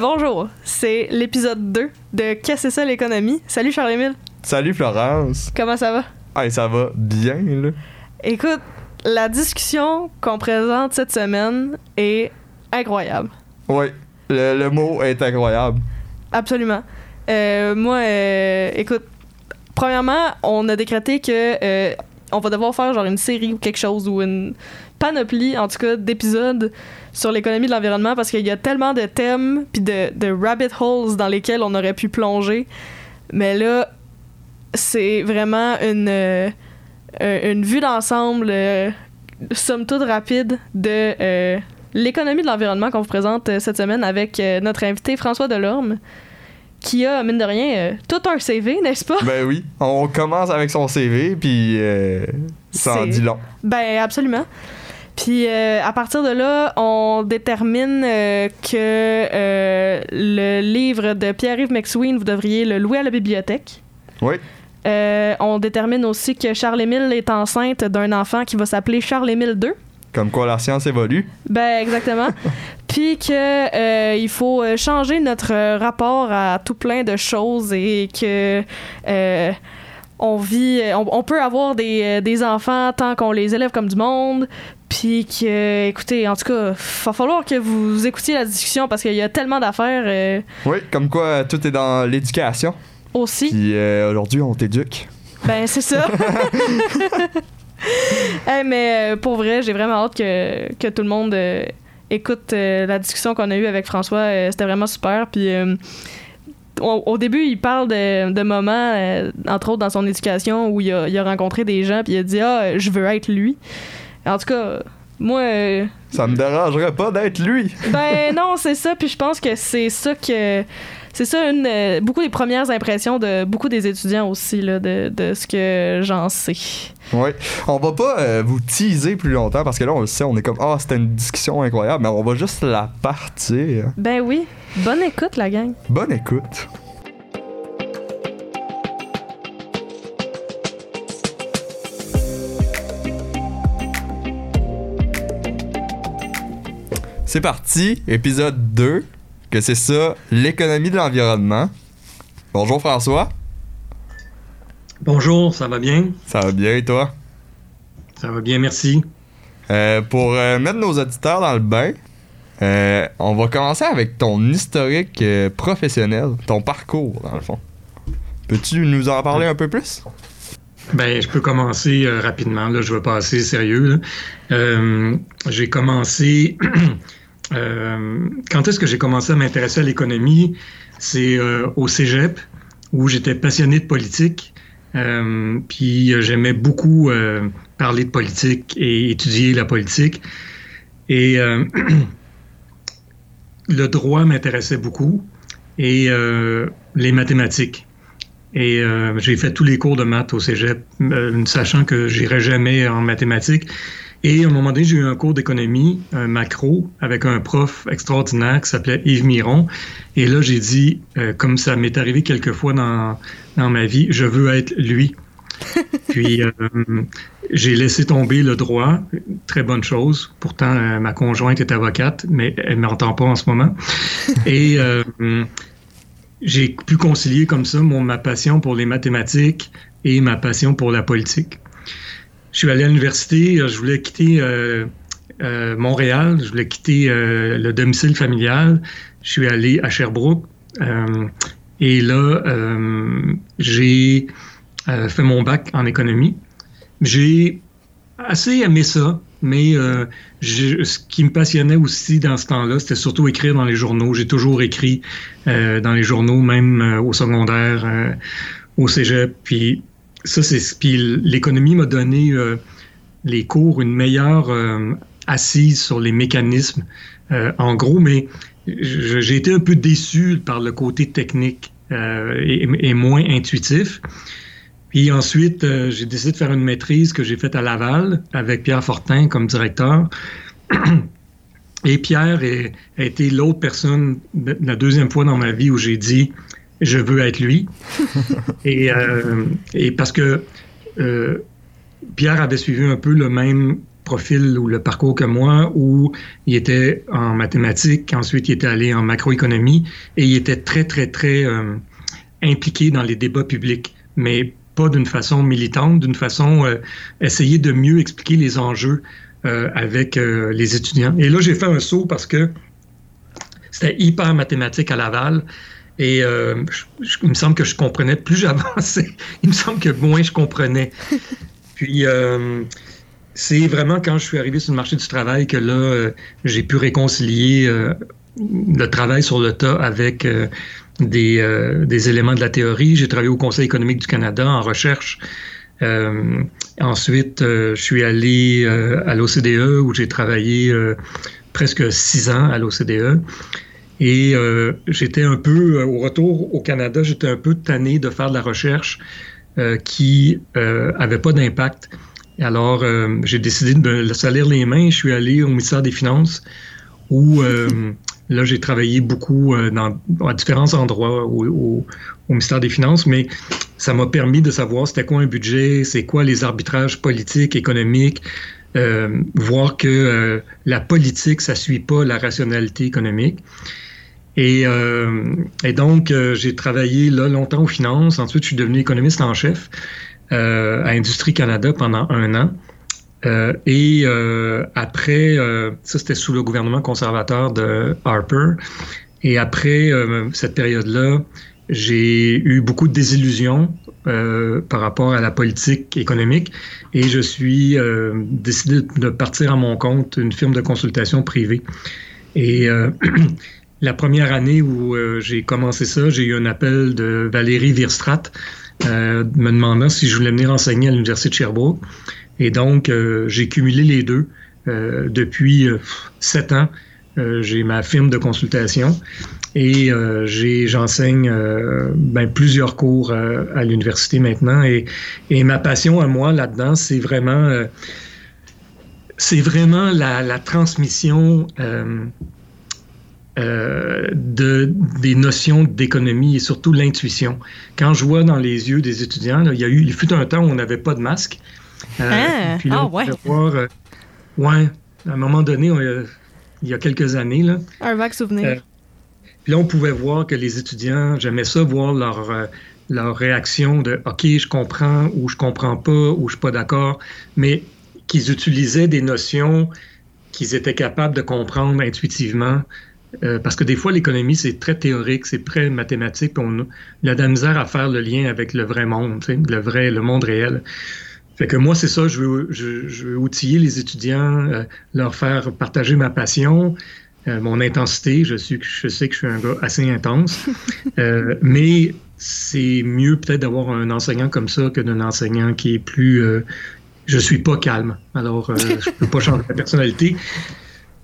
Bonjour! C'est l'épisode 2 de Qu'est-ce que c'est ça l'économie? Salut Charles-Émile, Salut Florence. comment ça va? Hey, ça va bien, là? Écoute, la discussion qu'on présente cette semaine est incroyable. Oui, le, le mot est incroyable. Absolument. Euh, moi, euh, écoute, premièrement, on a décrété que euh, on va devoir faire genre une série ou quelque chose ou une panoplie, en tout cas, d'épisodes sur l'économie de l'environnement parce qu'il y a tellement de thèmes puis de, de rabbit holes dans lesquels on aurait pu plonger. Mais là, c'est vraiment une, euh, une vue d'ensemble, euh, somme toute rapide, de euh, l'économie de l'environnement qu'on vous présente euh, cette semaine avec notre invité François Delorme, qui a, mine de rien, euh, tout un CV, n'est-ce pas? Ben oui, on commence avec son CV, puis euh, ça en dit long. Ben, absolument. Puis euh, à partir de là, on détermine euh, que euh, le livre de Pierre-Yves McSween, vous devriez le louer à la bibliothèque. Oui, on détermine aussi que Charles-Émile est enceinte d'un enfant qui va s'appeler Charles-Émile II. comme quoi la science évolue. Ben, exactement. Puis que il faut changer notre rapport à tout plein de choses et que on vit, on, on peut avoir des, des enfants tant qu'on les élève comme du monde. Puis que, écoutez, en tout cas, va falloir que vous écoutiez la discussion parce qu'il y a tellement d'affaires euh, Oui, comme quoi tout est dans l'éducation. aussi. Puis euh, aujourd'hui, on t'éduque. Ben, c'est ça. Hey, mais euh, pour vrai, j'ai vraiment hâte que, que tout le monde euh, écoute la discussion qu'on a eue avec François. C'était vraiment super. Puis au, au début, il parle de, de moments, euh, entre autres dans son éducation, où il a, il a rencontré des gens, puis il a dit Ah, je veux être lui. En tout cas, moi. euh, Ça me dérangerait pas d'être lui. ben non, c'est ça. Puis je pense que c'est ça que. C'est ça, une, euh, beaucoup des premières impressions de beaucoup des étudiants aussi, là, de, de ce que j'en sais. Oui, on va pas euh, vous teaser plus longtemps parce que là, on le sait, on est comme Ah, c'était une discussion incroyable, mais on va juste la partir. Ben oui. Bonne écoute, la gang. Bonne écoute. C'est parti, épisode 2, que c'est ça, l'économie de l'environnement. Bonjour François, Bonjour, ça va bien? ça va bien et toi? Ça va bien, merci. Euh, pour euh, mettre nos auditeurs dans le bain, euh, on va commencer avec ton historique professionnel, ton parcours dans le fond. Peux-tu nous en parler un peu plus? Ben, je peux commencer euh, rapidement, là, je vais passer sérieux. Euh, j'ai commencé. euh, quand est-ce que j'ai commencé à m'intéresser à l'économie? C'est euh, au cégep, où j'étais passionné de politique. Euh, puis euh, j'aimais beaucoup euh, parler de politique et étudier la politique. Et le droit m'intéressait beaucoup et les mathématiques. Et j'ai fait tous les cours de maths au cégep, sachant que j'irais jamais en mathématiques. Et à un moment donné, j'ai eu un cours d'économie, un macro, avec un prof extraordinaire qui s'appelait Yves Miron. Et là, j'ai dit, euh, comme ça m'est arrivé quelques fois dans, dans ma vie, je veux être lui. Puis euh, j'ai laissé tomber le droit, très bonne chose. Pourtant, euh, ma conjointe est avocate, mais elle ne m'entend pas en ce moment. Et j'ai pu concilier comme ça mon, ma passion pour les mathématiques et ma passion pour la politique. Je suis allé à l'université, euh, je voulais quitter euh, euh, Montréal, je voulais quitter le domicile familial. Je suis allé à Sherbrooke. et là, j'ai fait mon bac en économie. J'ai assez aimé ça, mais ce qui me passionnait aussi dans ce temps-là, c'était surtout écrire dans les journaux. J'ai toujours écrit dans les journaux, même au secondaire, au cégep. Puis ça, c'est puis l'économie m'a donné euh, les cours une meilleure euh, assise sur les mécanismes. Euh, en gros, mais j'ai été un peu déçu par le côté technique euh, et, et moins intuitif. Puis ensuite, euh, j'ai décidé de faire une maîtrise que j'ai faite à Laval avec Pierre Fortin comme directeur. Et Pierre est- a été l'autre personne, la deuxième fois dans ma vie où j'ai dit je veux être lui. et, euh, et parce que euh, Pierre avait suivi un peu le même profil ou le parcours que moi, où il était en mathématiques, ensuite il était allé en macroéconomie, et il était très, très, très euh, impliqué dans les débats publics, mais pas d'une façon militante, d'une façon euh, essayer de mieux expliquer les enjeux euh, avec les étudiants. Et là, j'ai fait un saut parce que c'était hyper mathématique à Laval. Et euh, je- je- il me semble que je comprenais, plus j'avançais, il me semble que moins je comprenais. Puis, euh, c'est vraiment quand je suis arrivé sur le marché du travail que là, euh, j'ai pu réconcilier le travail sur le tas avec des, des éléments de la théorie. J'ai travaillé au Conseil économique du Canada en recherche. Ensuite, je suis allé à l'OCDE où j'ai travaillé presque six ans à l'OCDE. Et euh, j'étais un peu, euh, au retour au Canada, j'étais un peu tanné de faire de la recherche euh, qui euh, avait pas d'impact. Alors, euh, j'ai décidé de me salir les mains. Je suis allé au ministère des Finances où euh, là, j'ai travaillé beaucoup euh, dans, à différents endroits au, au- au ministère des Finances, mais ça m'a permis de savoir c'était quoi un budget, c'est quoi les arbitrages politiques, économiques, euh, voir que euh, la politique, ça suit pas la rationalité économique. Et, euh, et donc, euh, j'ai travaillé là longtemps aux finances. Ensuite, je suis devenu économiste en chef euh, à Industrie Canada pendant un an. Et après, ça c'était sous le gouvernement conservateur de Harper. Et après cette période-là, j'ai eu beaucoup de désillusions par rapport à la politique économique et je suis décidé de partir à mon compte une firme de consultation privée. Et la première année où euh, j'ai commencé ça, j'ai eu un appel de Valérie Virstrat euh, me demandant si je voulais venir enseigner à l'Université de Sherbrooke. Et donc, euh, j'ai cumulé les deux. Euh, depuis euh, sept ans, euh, j'ai ma firme de consultation et j'enseigne ben, plusieurs cours à l'université maintenant. Et, et ma passion à moi là-dedans, c'est vraiment, c'est vraiment la, la transmission euh, de, des notions d'économie et surtout l'intuition. Quand je vois dans les yeux des étudiants, là, il y a eu, il fut un temps où on n'avait pas de masque. Euh, Ah, puis là, ah on pouvait ouais. voir, euh, ouais, à un moment donné, on, euh, il y a quelques années, là, Un vague souvenir. Euh, puis là, on pouvait voir que les étudiants, j'aimais ça, voir leur, leur réaction de OK, je comprends ou je comprends pas ou je suis pas d'accord, mais qu'ils utilisaient des notions qu'ils étaient capables de comprendre intuitivement. Euh, parce que des fois, l'économie, c'est très théorique, c'est très mathématique, on a de la misère à faire le lien avec le vrai monde, le vrai, le monde réel. Fait que moi, c'est ça, je veux, je, je veux outiller les étudiants, euh, leur faire partager ma passion, euh, mon intensité. Je, suis, je sais que je suis un gars assez intense, mais c'est mieux peut-être d'avoir un enseignant comme ça que d'un enseignant qui est plus. je suis pas calme, alors je peux pas changer ma personnalité.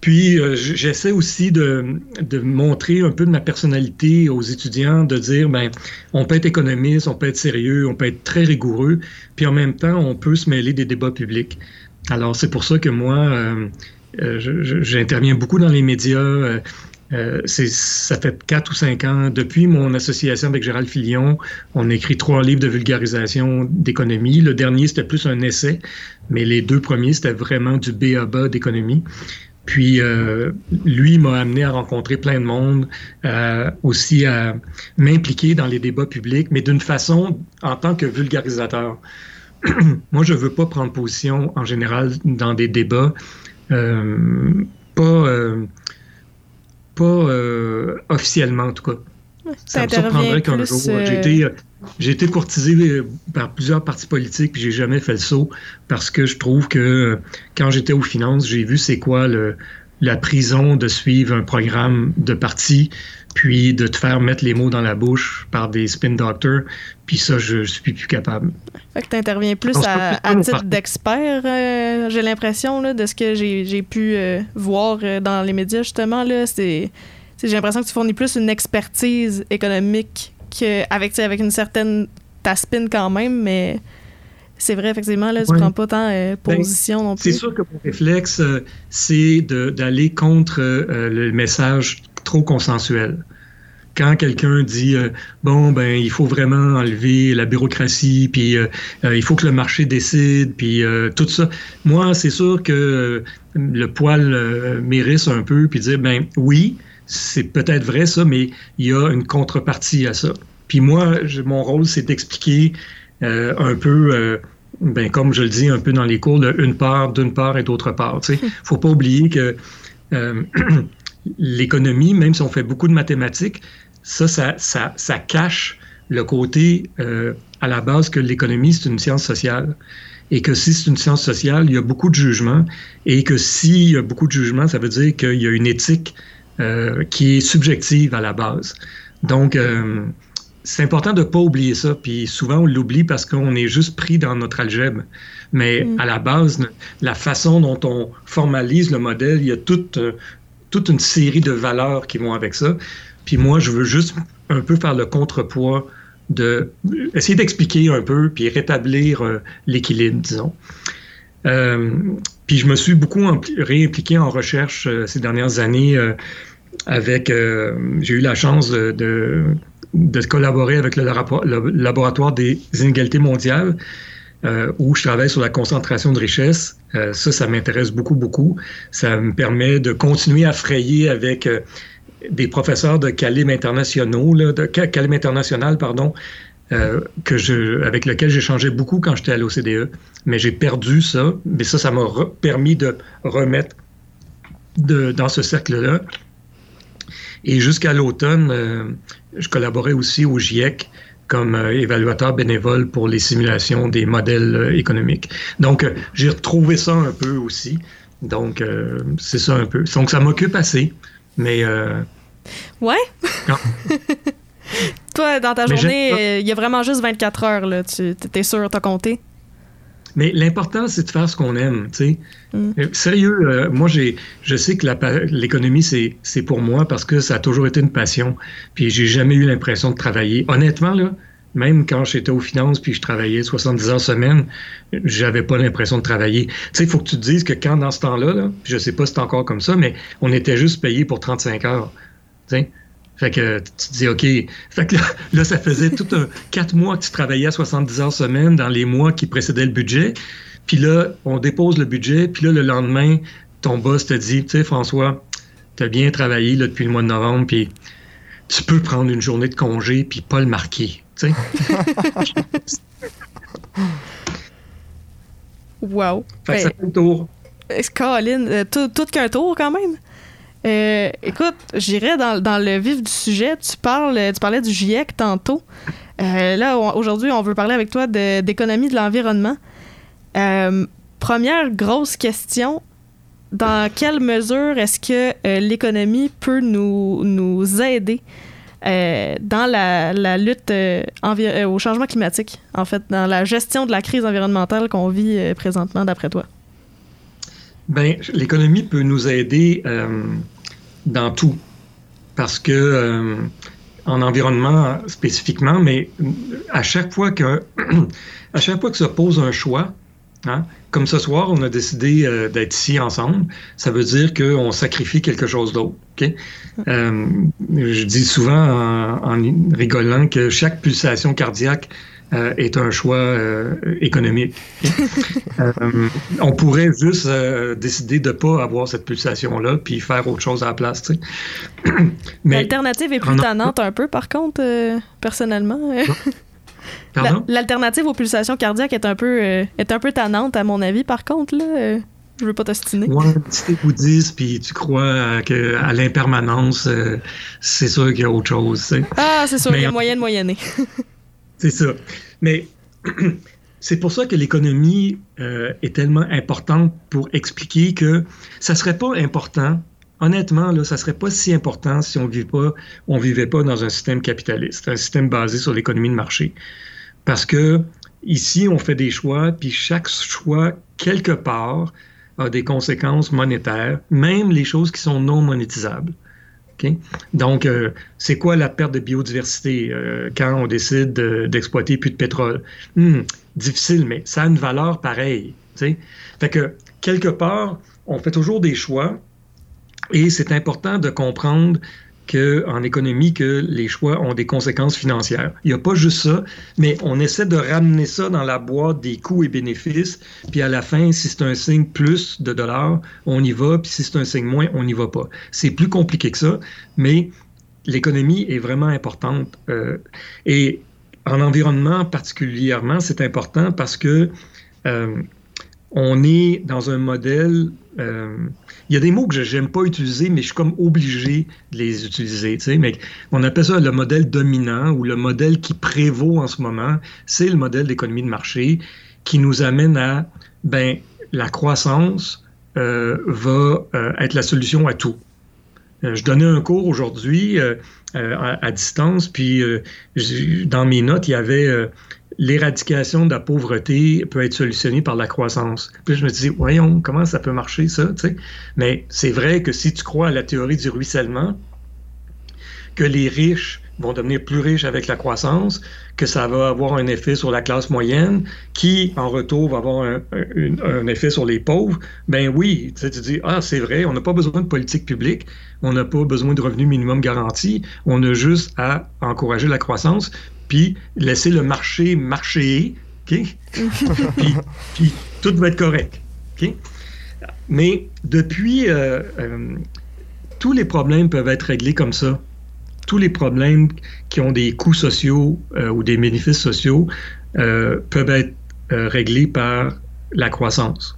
Puis euh, j'essaie aussi de, montrer un peu de ma personnalité aux étudiants, de dire ben on peut être économiste, on peut être sérieux, on peut être très rigoureux, puis en même temps on peut se mêler des débats publics. Alors c'est pour ça que moi euh, euh, j'interviens beaucoup dans les médias. ça fait quatre ou cinq ans. Depuis mon association avec Gérald Filion, on a écrit trois livres de vulgarisation d'économie. Le dernier, c'était plus un essai, mais les deux premiers, c'était vraiment du B à bas d'économie. Puis euh, lui m'a amené à rencontrer plein de monde, euh, aussi à m'impliquer dans les débats publics, mais d'une façon en tant que vulgarisateur. Moi, je veux pas prendre position en général dans des débats, euh, pas euh, pas euh, officiellement en tout cas. Ça me surprendrait qu'un jour. euh, J'ai été, j'ai été courtisé euh, par plusieurs partis politiques, puis j'ai jamais fait le saut parce que je trouve que euh, quand j'étais aux finances, j'ai vu c'est quoi le, la prison de suivre un programme de parti, puis de te faire mettre les mots dans la bouche par des spin doctors, puis ça, je, suis plus capable. Fait que plus à, pas plus à titre d'expert, euh, j'ai l'impression, de ce que j'ai pu euh, voir dans les médias, justement. là, c'est c'est- J'ai l'impression que tu fournis plus une expertise économique que avec, avec une certaine taspine quand même, mais c'est vrai, effectivement, là, tu Ouais. prends pas tant euh, Ben, position non C'est plus. sûr que mon réflexe, euh, c'est d'aller contre euh, le message trop consensuel. Quand quelqu'un dit euh, bon ben il faut vraiment enlever la bureaucratie puis il faut que le marché décide puis tout ça moi c'est sûr que le poil m'érisse un peu puis dire ben oui c'est peut-être vrai ça mais il y a une contrepartie à ça puis moi mon rôle c'est d'expliquer euh, un peu euh, ben, comme je le dis un peu dans les cours, une part, d'une part et d'autre part. Il ne faut pas oublier que euh, l'économie, même si on fait beaucoup de mathématiques, ça, ça, ça, ça cache le côté à la base que l'économie, c'est une science sociale. Et que si c'est une science sociale, il y a beaucoup de jugements. Et que s'il y a beaucoup de jugements, ça veut dire qu'il y a une éthique euh, qui est subjective à la base. Donc, euh, c'est important de ne pas oublier ça. Puis souvent, on l'oublie parce qu'on est juste pris dans notre algèbre. Mais Mm. à la base, la façon dont on formalise le modèle, il y a toute, euh, toute une série de valeurs qui vont avec ça. Puis moi, je veux juste un peu faire le contrepoids de essayer d'expliquer un peu puis rétablir euh, l'équilibre, disons. Euh, puis je me suis beaucoup réimpliqué en recherche euh, ces dernières années euh, avec euh, j'ai eu la chance de, collaborer avec le, labo- le laboratoire des inégalités mondiales où je travaille sur la concentration de richesse. Ça, ça m'intéresse beaucoup, beaucoup. Ça me permet de continuer à frayer avec des professeurs de Calim internationaux, de Ca- Calim international, pardon, euh, que je, avec lequel j'échangeais beaucoup quand j'étais à l'OCDE. Mais j'ai perdu ça. Mais ça, ça m'a permis de remettre de, dans ce cercle-là. Et jusqu'à l'automne, euh, je collaborais aussi au GIEC comme euh, évaluateur bénévole pour les simulations des modèles économiques. Donc, j'ai retrouvé ça un peu aussi. Donc, euh, c'est ça un peu. Donc, ça m'occupe assez. Mais euh, Ouais? Toi, dans ta Mais journée, euh, il y a vraiment juste 24 heures, là. Tu t'es sûr, t'as compté? Mais l'important, c'est de faire ce qu'on aime, tu sais. Mm. Euh, Sérieux, euh, moi, j'ai, je sais que l'économie, c'est, c'est pour moi parce que ça a toujours été une passion. Puis j'ai jamais eu l'impression de travailler. Honnêtement, là, même quand j'étais aux finances puis je travaillais 70 heures semaine, j'avais pas l'impression de travailler. Tu sais, il faut que tu te dises que quand dans ce temps-là, là, je sais pas si c'est encore comme ça, mais on était juste payé pour 35 heures. Tu sais. Fait que tu te dis, OK. Fait que là, là, ça faisait tout un quatre mois que tu travaillais à 70 heures semaine dans les mois qui précédaient le budget. Puis là, on dépose le budget. Puis là, le lendemain, ton boss te dit, tu sais, François, tu as bien travaillé là, depuis le mois de novembre. Puis tu peux prendre une journée de congé puis pas le marquer. Tu sais. Wow. Fait que ça Ben, fait le tour. Euh, Colin, euh, tout, tout qu'un tour quand même? Euh, écoute, j'irais dans, dans le vif du sujet. Tu parles, tu parlais du GIEC tantôt. Euh, là, aujourd'hui, on veut parler avec toi d'économie de l'environnement. Euh, première grosse question. Dans quelle mesure est-ce que l'économie peut nous, nous aider dans la, la lutte au changement climatique, en fait, dans la gestion de la crise environnementale qu'on vit présentement, d'après toi? Ben, l'économie peut nous aider dans tout. Parce que, euh, en environnement spécifiquement, mais à chaque fois que, chaque fois que se pose un choix, hein, comme ce soir, on a décidé euh, d'être ici ensemble, ça veut dire qu'on sacrifie quelque chose d'autre. ok? Euh, je dis souvent en, en rigolant que chaque pulsation cardiaque euh, est un choix euh, économique. Euh, on pourrait juste décider de ne pas avoir cette pulsation-là puis faire autre chose à la place. L'alternative est plus en- tannante un peu, par contre, personnellement. L'alternative aux pulsations cardiaques est un peu, est un peu tannante, à mon avis, par contre. Là, je veux pas t'ostiner. Ouais, si t'es bouddhiste puis tu crois à, que, à l'impermanence, euh, c'est sûr qu'il y a autre chose. tu sais. Ah, c'est sûr, Mais il y a en- moyen de moyenner. C'est ça. Mais c'est pour ça que l'économie euh, est tellement importante pour expliquer que ça serait pas important. Honnêtement, là, ça serait pas si important si on vivait pas, on vivait pas dans un système capitaliste, un système basé sur l'économie de marché. Parce que ici, on fait des choix, puis chaque choix, quelque part, a des conséquences monétaires, même les choses qui sont non monétisables. Donc, euh, c'est quoi la perte de biodiversité euh, quand on décide de- d'exploiter plus de pétrole? Hmm, difficile, mais ça a une valeur pareille. Fait que, quelque part, on fait toujours des choix et c'est important de comprendre que, en économie que les choix ont des conséquences financières. Il n'y a pas juste ça, mais on essaie de ramener ça dans la boîte des coûts et bénéfices, puis à la fin, si c'est un signe plus de dollars, on y va, puis si c'est un signe moins, on n'y va pas. C'est plus compliqué que ça, mais l'économie est vraiment importante. euh, et en environnement particulièrement, c'est important parce que euh, on est dans un modèle. euh, il y a des mots que je n'aime pas utiliser, mais je suis comme obligé de les utiliser. Mais on appelle ça le modèle dominant ou le modèle qui prévaut en ce moment. C'est le modèle d'économie de marché qui nous amène à ben la croissance euh, va euh, être la solution à tout. Je donnais un cours aujourd'hui à, distance, puis dans mes notes, il y avait l'éradication de la pauvreté peut être solutionnée par la croissance. Puis je me disais, voyons, comment ça peut marcher ça, tu sais? Mais c'est vrai que si tu crois à la théorie du ruissellement, que les riches vont devenir plus riches avec la croissance, que ça va avoir un effet sur la classe moyenne, qui en retour va avoir un, effet sur les pauvres, ben oui, tu sais, dis, ah c'est vrai, on n'a pas besoin de politique publique, on n'a pas besoin de revenu minimum garanti, on a juste à encourager la croissance, puis laisser le marché marcher, OK? puis, puis tout va être correct, OK? Mais depuis, euh, euh, tous les problèmes peuvent être réglés comme ça. Tous les problèmes qui ont des coûts sociaux euh, ou des bénéfices sociaux peuvent être réglés par la croissance.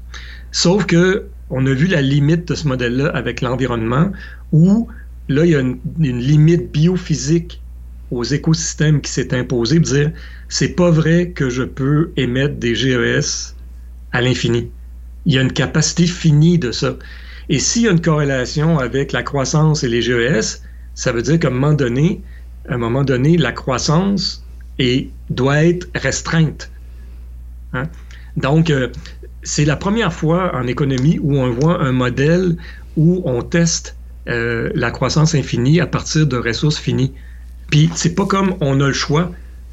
Sauf que on a vu la limite de ce modèle-là avec l'environnement, où là, il y a une, une limite biophysique aux écosystèmes qui s'est imposée, de dire c'est pas vrai que je peux émettre des GES à l'infini. Il y a une capacité finie de ça. Et s'il y a une corrélation avec la croissance et les GES, ça veut dire qu'à un moment donné, un moment donné, la croissance est, doit être restreinte. Hein? Donc, euh, c'est la première fois en économie où on voit un modèle où on teste euh, la croissance infinie à partir de ressources finies. Puis, c'est pas comme on a le choix.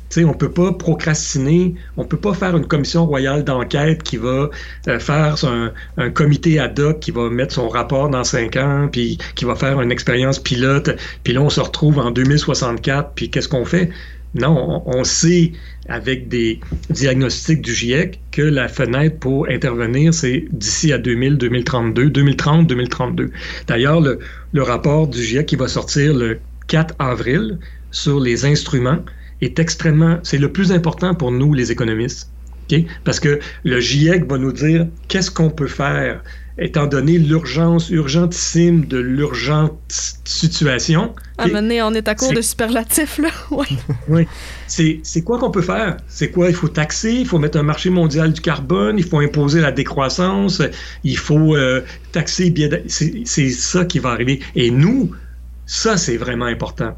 Tu sais, on peut pas procrastiner, on peut pas faire une commission royale d'enquête qui va euh, faire un, comité ad hoc qui va mettre son rapport dans cinq ans, puis qui va faire une expérience pilote, puis là on se retrouve en 2064, puis qu'est-ce qu'on fait? Non, on, on sait avec des diagnostics du GIEC que la fenêtre pour intervenir, c'est d'ici à 2000, 2032, 2030, 2032. D'ailleurs, le, le rapport du GIEC qui va sortir le 4 avril sur les instruments est extrêmement, c'est le plus important pour nous, les économistes. Parce que le GIEC va nous dire qu'est-ce qu'on peut faire étant donné l'urgence urgentissime de l'urgente situation. À OK? mener, on est à court C'est- de superlatifs, là. Ouais. Oui. C'est, c'est quoi qu'on peut faire? C'est quoi? Il faut taxer, il faut mettre un marché mondial du carbone, il faut imposer la décroissance, il faut euh, taxer. bien- C'est, c'est ça qui va arriver. Et nous, ça, c'est vraiment important.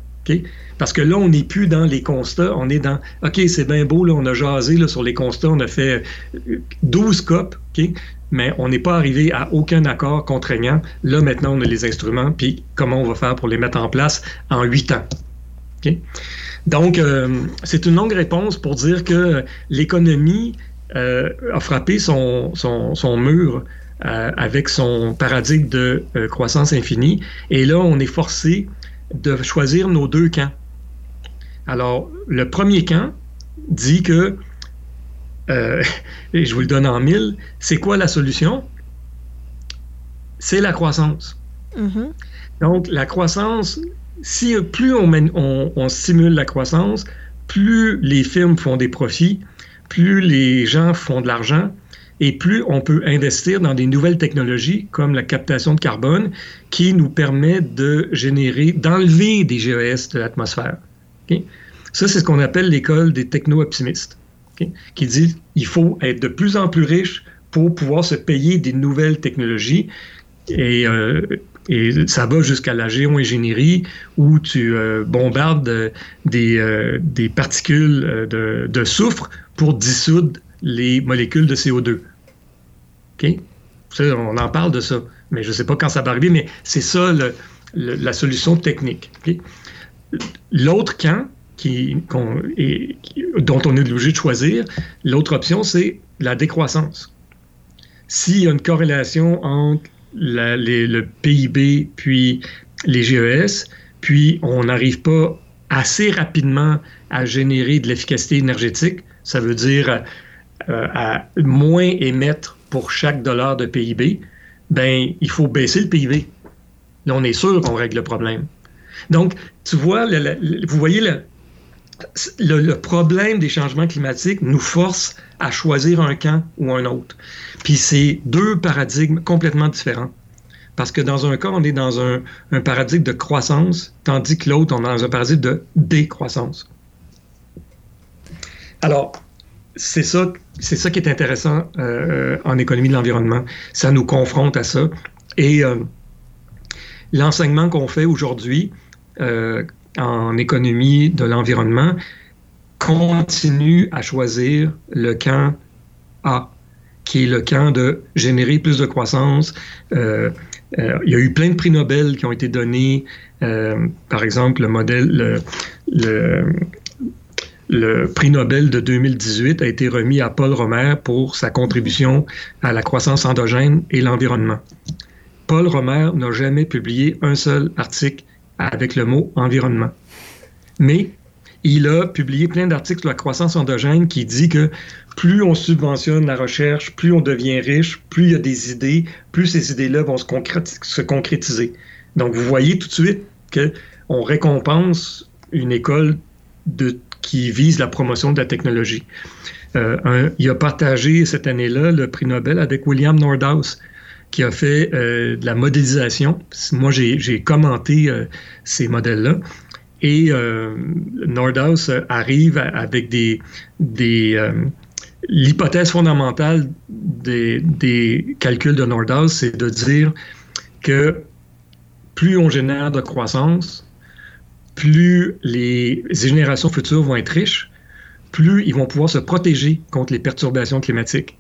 Parce que là, on n'est plus dans les constats, on est dans OK, c'est bien beau, là, on a jasé là, sur les constats, on a fait euh, 12 COP, OK? mais on n'est pas arrivé à aucun accord contraignant. Là, maintenant, on a les instruments, puis comment on va faire pour les mettre en place en 8 ans. OK? Donc, euh, c'est une longue réponse pour dire que l'économie euh, a frappé son, mur euh, avec son paradigme de euh, croissance infinie. Et là, on est forcé de choisir nos deux camps. Alors, le premier camp dit que, euh, et je vous le donne en mille, c'est quoi la solution? C'est la croissance. Mhm. Donc, la croissance, si plus on- on stimule la croissance, plus les firmes font des profits, plus les gens font de l'argent, et plus on peut investir dans des nouvelles technologies comme la captation de carbone qui nous permet de générer, d'enlever des GES de l'atmosphère. Ça, c'est ce qu'on appelle l'école des techno-optimistes, qui dit il faut être de plus en plus riche pour pouvoir se payer des nouvelles technologies. Et, euh, ça va jusqu'à la géo-ingénierie où tu euh, bombardes euh, des, particules de, soufre pour dissoudre les molécules de CO2. OK? Ça, on en parle de ça, mais je ne sais pas quand ça va arriver, mais c'est ça la solution technique. L'autre camp dont on est obligé de choisir, l'autre option, c'est la décroissance. S'il y a une corrélation entre le PIB puis les GES, puis on n'arrive pas assez rapidement à générer de l'efficacité énergétique, ça veut dire euh, à moins émettre pour chaque dollar de PIB, ben il faut baisser le PIB. Là, on est sûr qu'on règle le problème. Donc, tu vois, le- vous voyez le, le, le problème des changements climatiques nous force à choisir un camp ou un autre. Puis c'est deux paradigmes complètement différents. Parce que dans un cas, on est dans un, un paradigme de croissance, tandis que l'autre, on est dans un paradigme de décroissance. Alors, c'est ça, c'est ça qui est intéressant euh, en économie de l'environnement. Ça nous confronte à ça. Et euh, l'enseignement qu'on fait aujourd'hui euh, en économie de l'environnement continue à choisir le camp A, qui est le camp de générer plus de croissance. Euh, euh, il y a eu plein de prix Nobel qui ont été donnés. Par exemple, le modèle, le, le, le prix Nobel de 2018 a été remis à Paul Romer pour sa contribution à la croissance endogène et l'environnement. Paul Romer n'a jamais publié un seul article avec le mot environnement. Mais il a publié plein d'articles sur la croissance endogène qui dit que plus on subventionne la recherche, plus on devient riche, plus il y a des idées, plus ces idées-là vont se, concréti- se concrétiser. Donc, vous voyez tout de suite qu'on récompense une école qui vise la promotion de la technologie. Euh, il a partagé cette année-là le prix Nobel avec William Nordhaus, qui a fait euh, de la modélisation. Moi, j'ai commenté euh, ces modèles-là. Et euh, Nordhaus arrive avec des, l'hypothèse fondamentale des, des calculs de Nordhaus, c'est de dire que plus on génère de croissance, plus les générations futures vont être riches, plus ils vont pouvoir se protéger contre les perturbations climatiques.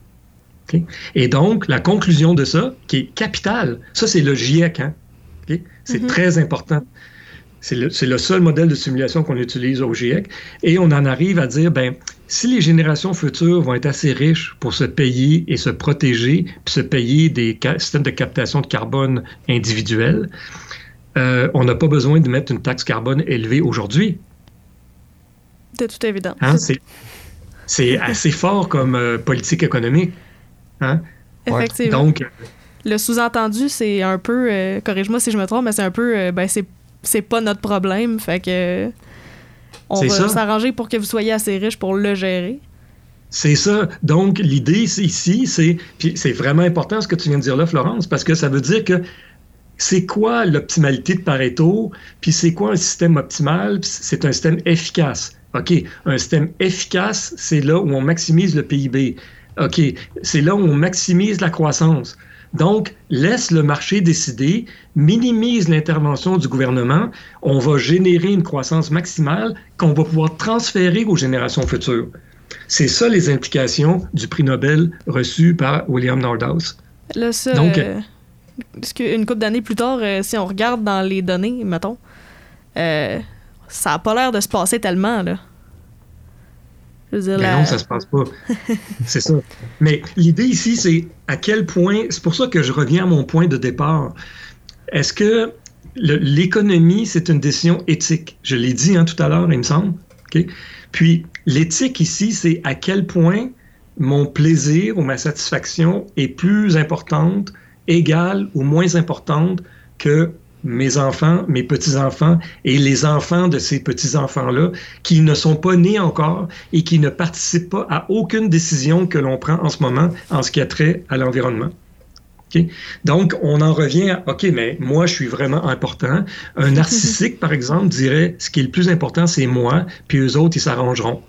Et donc, la conclusion de ça, qui est capitale, ça c'est le GIEC, hein? C'est Mhm. très important. C'est le, le seul modèle de simulation qu'on utilise au GIEC. Et on en arrive à dire, ben, si les générations futures vont être assez riches pour se payer et se protéger, puis se payer des systèmes de captation de carbone individuels, euh, on n'a pas besoin de mettre une taxe carbone élevée aujourd'hui. De toute évidence. Hein? C'est, c'est assez fort comme euh, politique économique. Hein? Effectivement. Donc, Le sous-entendu, c'est un peu, euh, corrige-moi si je me trompe, mais c'est un peu, euh, ben c'est, pas notre problème, fait que on va s'arranger pour que vous soyez assez riche pour le gérer. C'est ça. Donc, l'idée c'est- ici, c'est. Puis c'est vraiment important ce que tu viens de dire là, Florence, parce que ça veut dire que c'est quoi l'optimalité de Pareto, puis c'est quoi un système optimal? Puis C'est un système efficace. OK. Un système efficace, c'est là où on maximise le PIB. OK. C'est là où on maximise la croissance. Donc, laisse le marché décider, minimise l'intervention du gouvernement, on va générer une croissance maximale qu'on va pouvoir transférer aux générations futures. C'est ça les implications du prix Nobel reçu par William Nordhaus. Là, ça, Donc- euh, une couple d'années plus tard, euh, si on regarde dans les données, mettons, euh, ça a pas l'air de se passer tellement, là. Je veux dire, Mais la- non, ça se passe pas. c'est ça. Mais l'idée ici, c'est à quel point. C'est pour ça que je reviens à mon point de départ. Est-ce que l'économie, c'est une décision éthique? Je l'ai dit hein, tout à l'heure, il me semble. Puis l'éthique ici, c'est à quel point mon plaisir ou ma satisfaction est plus importante, égale ou moins importante que mes enfants, mes petits-enfants et les enfants de ces petits-enfants-là qui ne sont pas nés encore et qui ne participent pas à aucune décision que l'on prend en ce moment en ce qui a trait à l'environnement. Donc, on en revient à, OK, mais moi, je suis vraiment important. Un narcissique, par exemple, dirait, ce qui est le plus important, c'est moi, puis eux autres, ils s'arrangeront.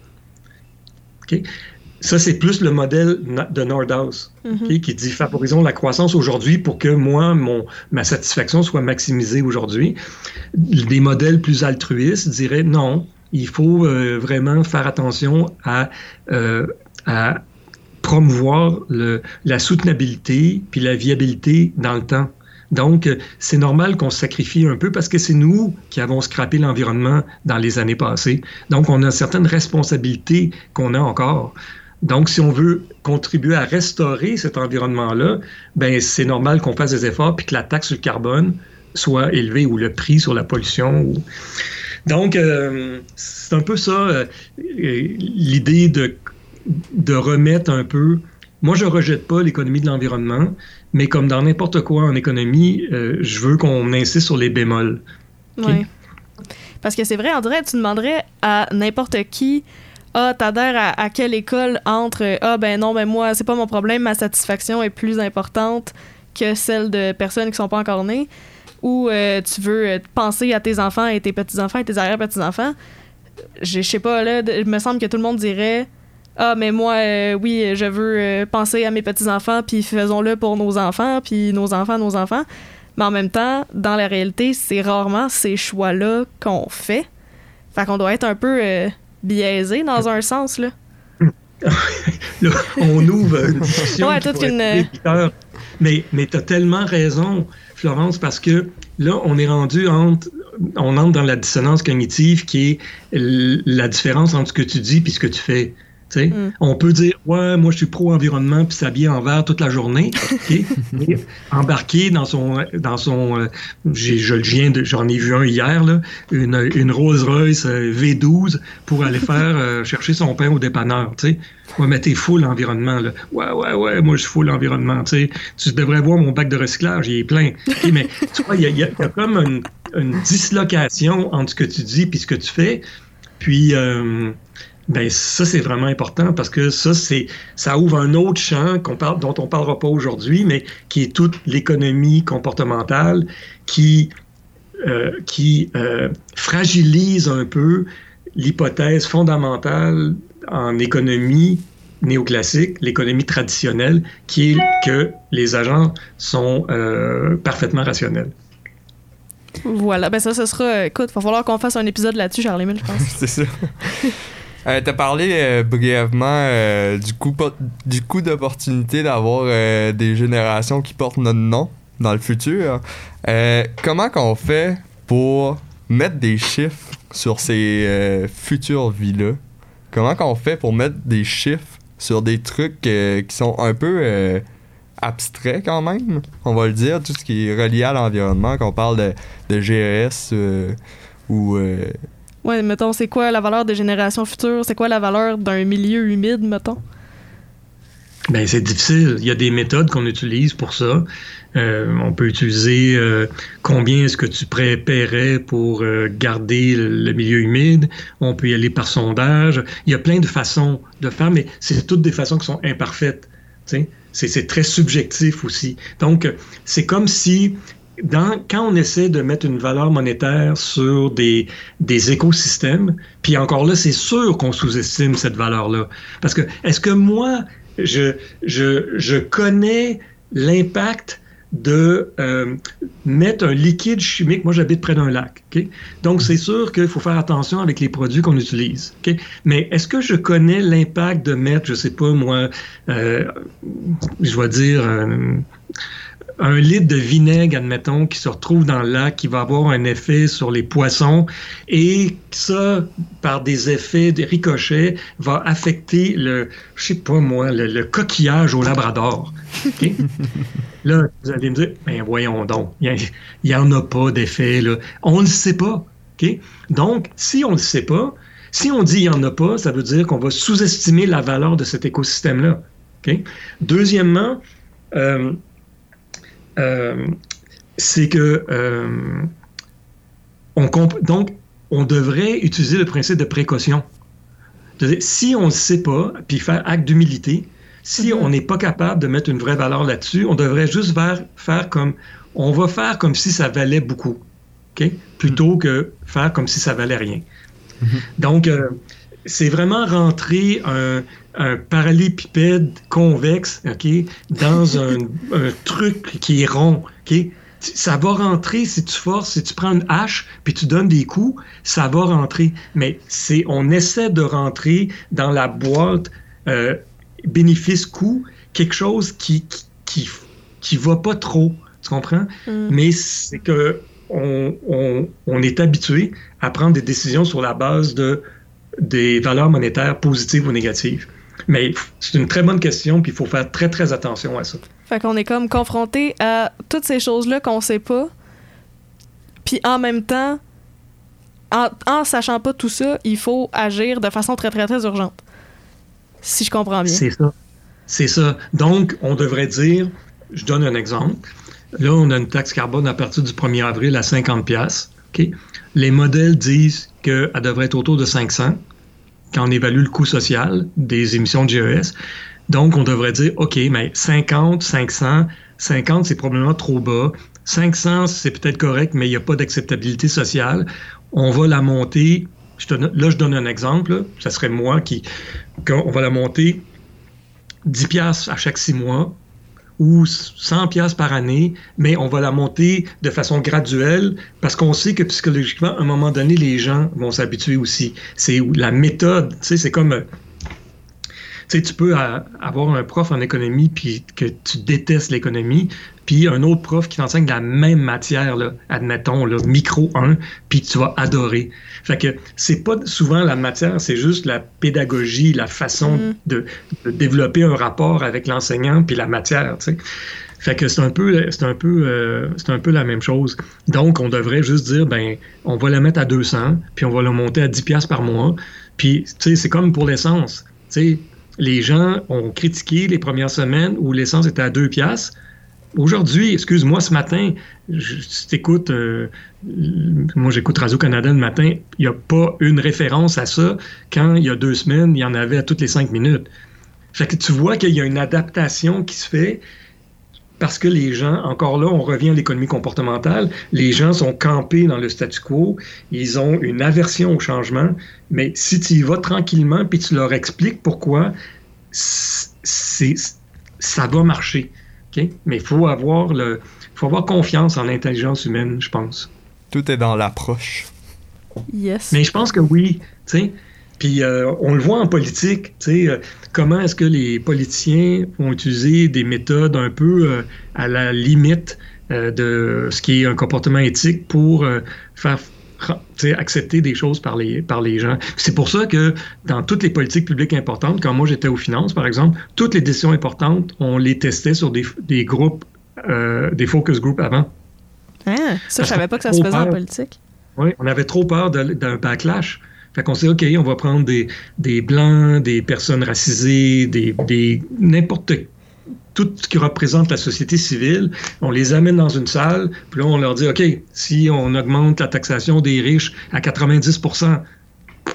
OK? Ça, c'est plus le modèle de Nordhaus, Mhm. OK, qui dit favorisons la croissance aujourd'hui pour que moi, mon, ma satisfaction soit maximisée aujourd'hui. Des modèles plus altruistes diraient non, il faut euh, vraiment faire attention à, euh, à promouvoir le- la soutenabilité puis la viabilité dans le temps. Donc, c'est normal qu'on se sacrifie un peu parce que c'est nous qui avons scrappé l'environnement dans les années passées. Donc, on a certaines responsabilités qu'on a encore. Donc, si on veut contribuer à restaurer cet environnement-là, ben c'est normal qu'on fasse des efforts puis que la taxe sur le carbone soit élevée ou le prix sur la pollution. Donc, euh, c'est un peu ça, euh, l'idée de, de remettre un peu. Moi, je rejette pas l'économie de l'environnement, mais comme dans n'importe quoi en économie, euh, je veux qu'on insiste sur les bémols. Oui. Parce que c'est vrai, vrai, tu demanderais à n'importe qui ah, t'adhères à, à, quelle école entre Ah, ben non, ben moi, c'est pas mon problème, ma satisfaction est plus importante que celle de personnes qui sont pas encore nées? Ou euh, tu veux euh, penser à tes enfants et tes petits-enfants et tes arrière-petits-enfants? Je sais pas, là, il me semble que tout le monde dirait Ah, mais moi, euh, oui, je veux penser à mes petits-enfants, puis faisons-le pour nos enfants, puis nos enfants, nos enfants. Mais en même temps, dans la réalité, c'est rarement ces choix-là qu'on fait. Fait qu'on doit être un peu biaisé dans un sens, là. là, on ouvre une discussion. Ouais, toute une- heures. Mais, mais tu as tellement raison, Florence, parce que là, on est rendu entre. On entre dans la dissonance cognitive qui est la différence entre ce que tu dis et ce que tu fais. Mm. On peut dire, ouais, moi je suis pro-environnement puis s'habiller en vert toute la journée. Mais embarquer dans son. Dans son euh, j'ai- je, je viens de- J'en ai vu un hier, là, une, une Rolls Royce euh, V12 pour aller faire euh, chercher son pain au dépanneur. Sais. Ouais, mais t'es full environnement. Là. Ouais, ouais, ouais, moi je suis full environnement. Tu sais. Tu devrais voir mon bac de recyclage, il est plein. Mais tu vois, il y a, y y comme une, une dislocation entre ce que tu dis et ce que tu fais. Puis, euh, ben ça c'est vraiment important parce que ça c'est ça ouvre un autre champ qu'on parle dont on parlera pas aujourd'hui, mais qui est toute l'économie comportementale qui euh, qui euh, fragilise un peu l'hypothèse fondamentale en économie néoclassique, l'économie traditionnelle, qui est que les agents sont euh, parfaitement rationnels. Voilà, ben ça, ce sera. Écoute, va falloir qu'on fasse un épisode là-dessus, Charles-Émile, je pense. c'est ça. Euh, T'as parlé euh, brièvement euh, du coup, du coup d'opportunité d'avoir des générations qui portent notre nom dans le futur. Euh, comment qu'on fait pour mettre des chiffres sur ces futures vies-là? Comment qu'on fait pour mettre des chiffres sur des trucs qui sont un peu abstraits quand même? On va le dire, tout ce qui est relié à l'environnement, qu'on parle de, de GES ou... Ouais, mettons, c'est quoi la valeur des générations futures? C'est quoi la valeur d'un milieu humide, mettons? Ben, c'est difficile. Il y a des méthodes qu'on utilise pour ça. Euh, on peut utiliser euh, combien est-ce que tu paierais pour euh, garder le, milieu humide. On peut y aller par sondage. Il y a plein de façons de faire, mais c'est toutes des façons qui sont imparfaites. C'est très subjectif aussi. Donc, c'est comme si quand on essaie de mettre une valeur monétaire sur des, écosystèmes, puis encore là, c'est sûr qu'on sous-estime cette valeur-là. Parce que est-ce que moi, je, connais l'impact de euh, mettre un liquide chimique? Moi, j'habite près d'un lac. Donc, c'est sûr qu'il faut faire attention avec les produits qu'on utilise. Mais est-ce que je connais l'impact de mettre, je sais pas moi, euh, je vais dire, euh, un litre de vinaigre, admettons, qui se retrouve dans le lac, qui va avoir un effet sur les poissons, et ça, par des effets de ricochet, va affecter le, je sais pas moi, le, le coquillage au Labrador. OK? là, vous allez me dire, ben voyons donc, il n'y en a pas d'effet, là. On ne le sait pas. OK? Donc, si on ne le sait pas, si on dit il n'y en a pas, ça veut dire qu'on va sous-estimer la valeur de cet écosystème-là. OK? Deuxièmement, euh, c'est que euh, on donc on devrait utiliser le principe de précaution. Si on ne sait pas, puis faire acte d'humilité, si Mhm. on n'est pas capable de mettre une vraie valeur là-dessus, on devrait juste faire, faire comme on va faire comme si ça valait beaucoup, ok, plutôt que faire comme si ça valait rien. Donc euh, c'est vraiment rentrer un, un parallélépipède convexe, OK, dans un, un truc qui est rond, OK? Ça va rentrer si tu forces, si tu prends une hache puis tu donnes des coups, ça va rentrer. Mais c'est, on essaie de rentrer dans la boîte euh, bénéfice-coût quelque chose qui, qui, qui, qui va pas trop. Tu comprends? Mm. Mais c'est que on, on- on est habitué à prendre des décisions sur la base de des valeurs monétaires positives ou négatives. Mais c'est une très bonne question, puis il faut faire très, très attention à ça. Fait qu'on est comme confronté à toutes ces choses-là qu'on sait pas. Puis en même temps, en, en sachant pas tout ça, il faut agir de façon très, très, très urgente. Si je comprends bien. C'est ça. C'est ça. Donc, on devrait dire, je donne un exemple. Là, on a une taxe carbone à partir du 1er avril à 50 pièces. Les modèles disent qu'elle devrait être autour de 500 quand on évalue le coût social des émissions de GES. Donc, on devrait dire, OK, mais 50, 500, 50, c'est probablement trop bas. 500, c'est peut-être correct, mais il n'y a pas d'acceptabilité sociale. On va la monter. Là, je donne un exemple. là. Ça serait moi qui. On va la monter 10 piastres à chaque six mois ou 100 piastres par année, mais on va la monter de façon graduelle parce qu'on sait que psychologiquement, à un moment donné, les gens vont s'habituer aussi. C'est la méthode, tu sais, c'est comme... Tu sais, tu peux euh, avoir un prof en économie puis que tu détestes l'économie, puis un autre prof qui t'enseigne la même matière, là, admettons, là, micro 1, puis tu vas adorer. Fait que c'est pas souvent la matière, c'est juste la pédagogie, la façon Mm. de, de développer un rapport avec l'enseignant puis la matière, tu sais. Fait que c'est un peu, c'est un peu, euh, c'est un peu la même chose. Donc, on devrait juste dire, ben, on va la mettre à 200, puis on va la monter à 10 pièces par mois. Puis, tu sais, c'est comme pour l'essence. Tu sais, les gens ont critiqué les premières semaines où l'essence était à 2 pièces. Aujourd'hui, excuse-moi, ce matin, je, si euh, moi j'écoute Radio-Canada le matin, il n'y a pas une référence à ça quand il y a deux semaines, il y en avait à toutes les cinq minutes. Fait que tu vois qu'il y a une adaptation qui se fait parce que les gens, encore là, on revient à l'économie comportementale, les gens sont campés dans le statu quo, ils ont une aversion au changement, mais si tu y vas tranquillement puis tu leur expliques pourquoi, c'est, ça va marcher. Mais il faut avoir, le, faut avoir confiance en l'intelligence humaine, je pense. Tout est dans l'approche. Yes. Mais je pense que oui, tu sais. Puis euh, on le voit en politique, tu sais, euh, comment est-ce que les politiciens vont utiliser des méthodes un peu euh, à la limite de ce qui est un comportement éthique pour faire accepter des choses par les, par les gens. C'est pour ça que dans toutes les politiques publiques importantes, quand moi j'étais aux finances, par exemple, toutes les décisions importantes, on les testait sur des, des groupes, des focus groups avant. Hein? Ça, je savais pas que ça se faisait en politique. Oui, on avait trop peur d'un backlash. Fait qu'on OK, on va prendre des, blancs, des personnes racisées, des, des n'importe tout ce qui représente la société civile, on les amène dans une salle, puis là, on leur dit, OK, si on augmente la taxation des riches à 90%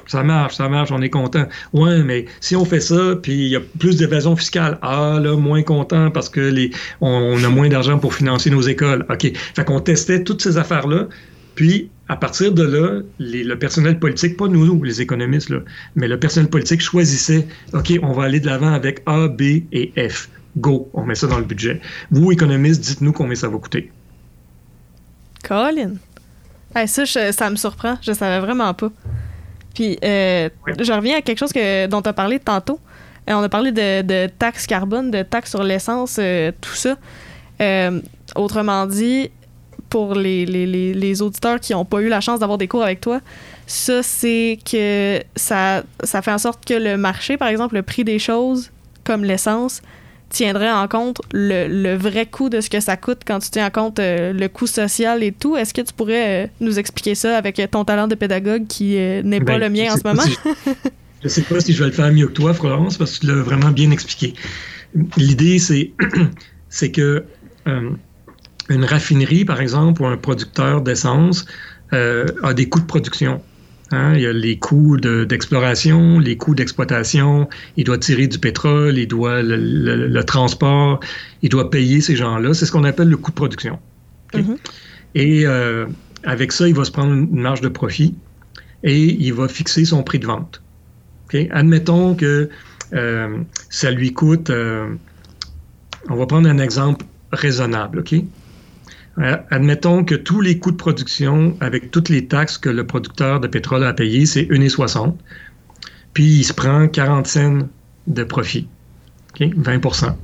ça marche, ça marche, on est content. Ouais, mais si on fait ça, puis il y a plus d'évasion fiscale, ah là, moins content parce que a moins d'argent pour financer nos écoles. OK. Fait qu'on testait toutes ces affaires-là, puis à partir de là, les- le personnel politique, pas nous, les économistes, là, mais le personnel politique choisissait, OK, on va aller de l'avant avec A, B et F. Go, on met ça dans le budget. Vous, économistes, dites-nous combien ça va coûter. Colin. Hey, ça, je- ça me surprend. Je savais vraiment pas. Puis, euh, Ouais. je reviens à quelque chose que, dont tu as parlé tantôt. Euh, on a parlé de, de taxes carbone, de taxes sur l'essence, euh, tout ça. Euh, autrement dit, pour les, les, les, les auditeurs qui n'ont pas eu la chance d'avoir des cours avec toi, ça, c'est que ça, ça fait en sorte que le marché, par exemple, le prix des choses, comme l'essence, tiendrait en compte le, le vrai coût de ce que ça coûte quand tu tiens en compte euh, le coût social et tout. Est-ce que tu pourrais euh, nous expliquer ça avec euh, ton talent de pédagogue qui euh, n'est pas Ben, le mien en ce moment? si je- je sais pas si je vais le faire mieux que toi, Florence, parce que tu l'as vraiment bien expliqué. L'idée, c'est, c'est que une raffinerie, par exemple, ou un producteur d'essence euh, a des coûts de production. Hein, il y a les coûts de- d'exploration, les coûts d'exploitation, il doit tirer du pétrole, il doit le, le- le transport, il doit payer ces gens-là. C'est ce qu'on appelle le coût de production. Mhm. Et euh, avec ça, il va se prendre une marge de profit et il va fixer son prix de vente. Admettons que euh, ça lui coûte, on va prendre un exemple raisonnable, OK? Euh, admettons que tous les coûts de production, avec toutes les taxes que le producteur de pétrole a payées, c'est 1,60. Puis il se prend 40 cents de profit. OK? 20%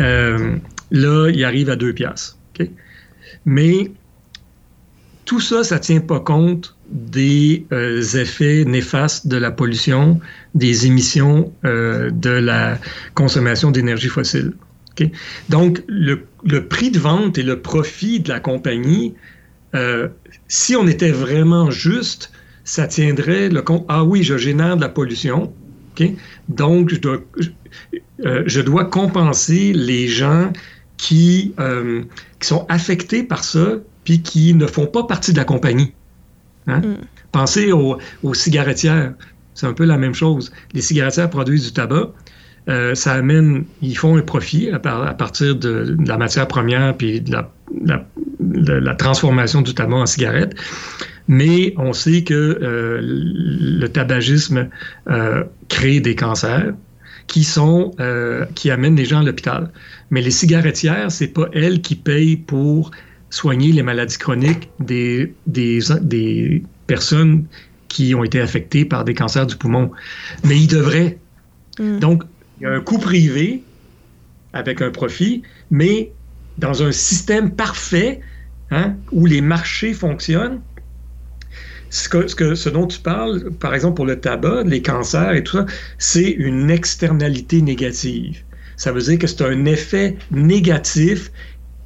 Euh, Là, il arrive à 2 piastres. Mais tout ça, ça ne tient pas compte des euh, effets néfastes de la pollution, des émissions euh, de la consommation d'énergie fossile. Donc, le, le prix de vente et le profit de la compagnie, euh, si on était vraiment juste, ça tiendrait le compte. Ah oui, je génère de la pollution. Donc, je dois, je, euh, je dois compenser les gens qui, euh, qui sont affectés par ça puis qui ne font pas partie de la compagnie. Hein? Mm. Pensez aux, aux cigarettières. C'est un peu la même chose. Les cigarettières produisent du tabac. Euh, ça amène, ils font un profit à, par- à partir de, de la matière première puis de la, la- de la transformation du tabac en cigarette. Mais on sait que euh, le tabagisme euh, crée des cancers qui sont qui amènent les gens à l'hôpital. Mais les cigarettières, c'est pas elles qui payent pour soigner les maladies chroniques des, des, des personnes qui ont été affectées par des cancers du poumon. Mais ils devraient. Mm. Donc, il y a un coût privé avec un profit, mais dans un système parfait hein, où les marchés fonctionnent, ce, dont tu parles, par exemple pour le tabac, les cancers et tout ça, c'est une externalité négative. Ça veut dire que c'est un effet négatif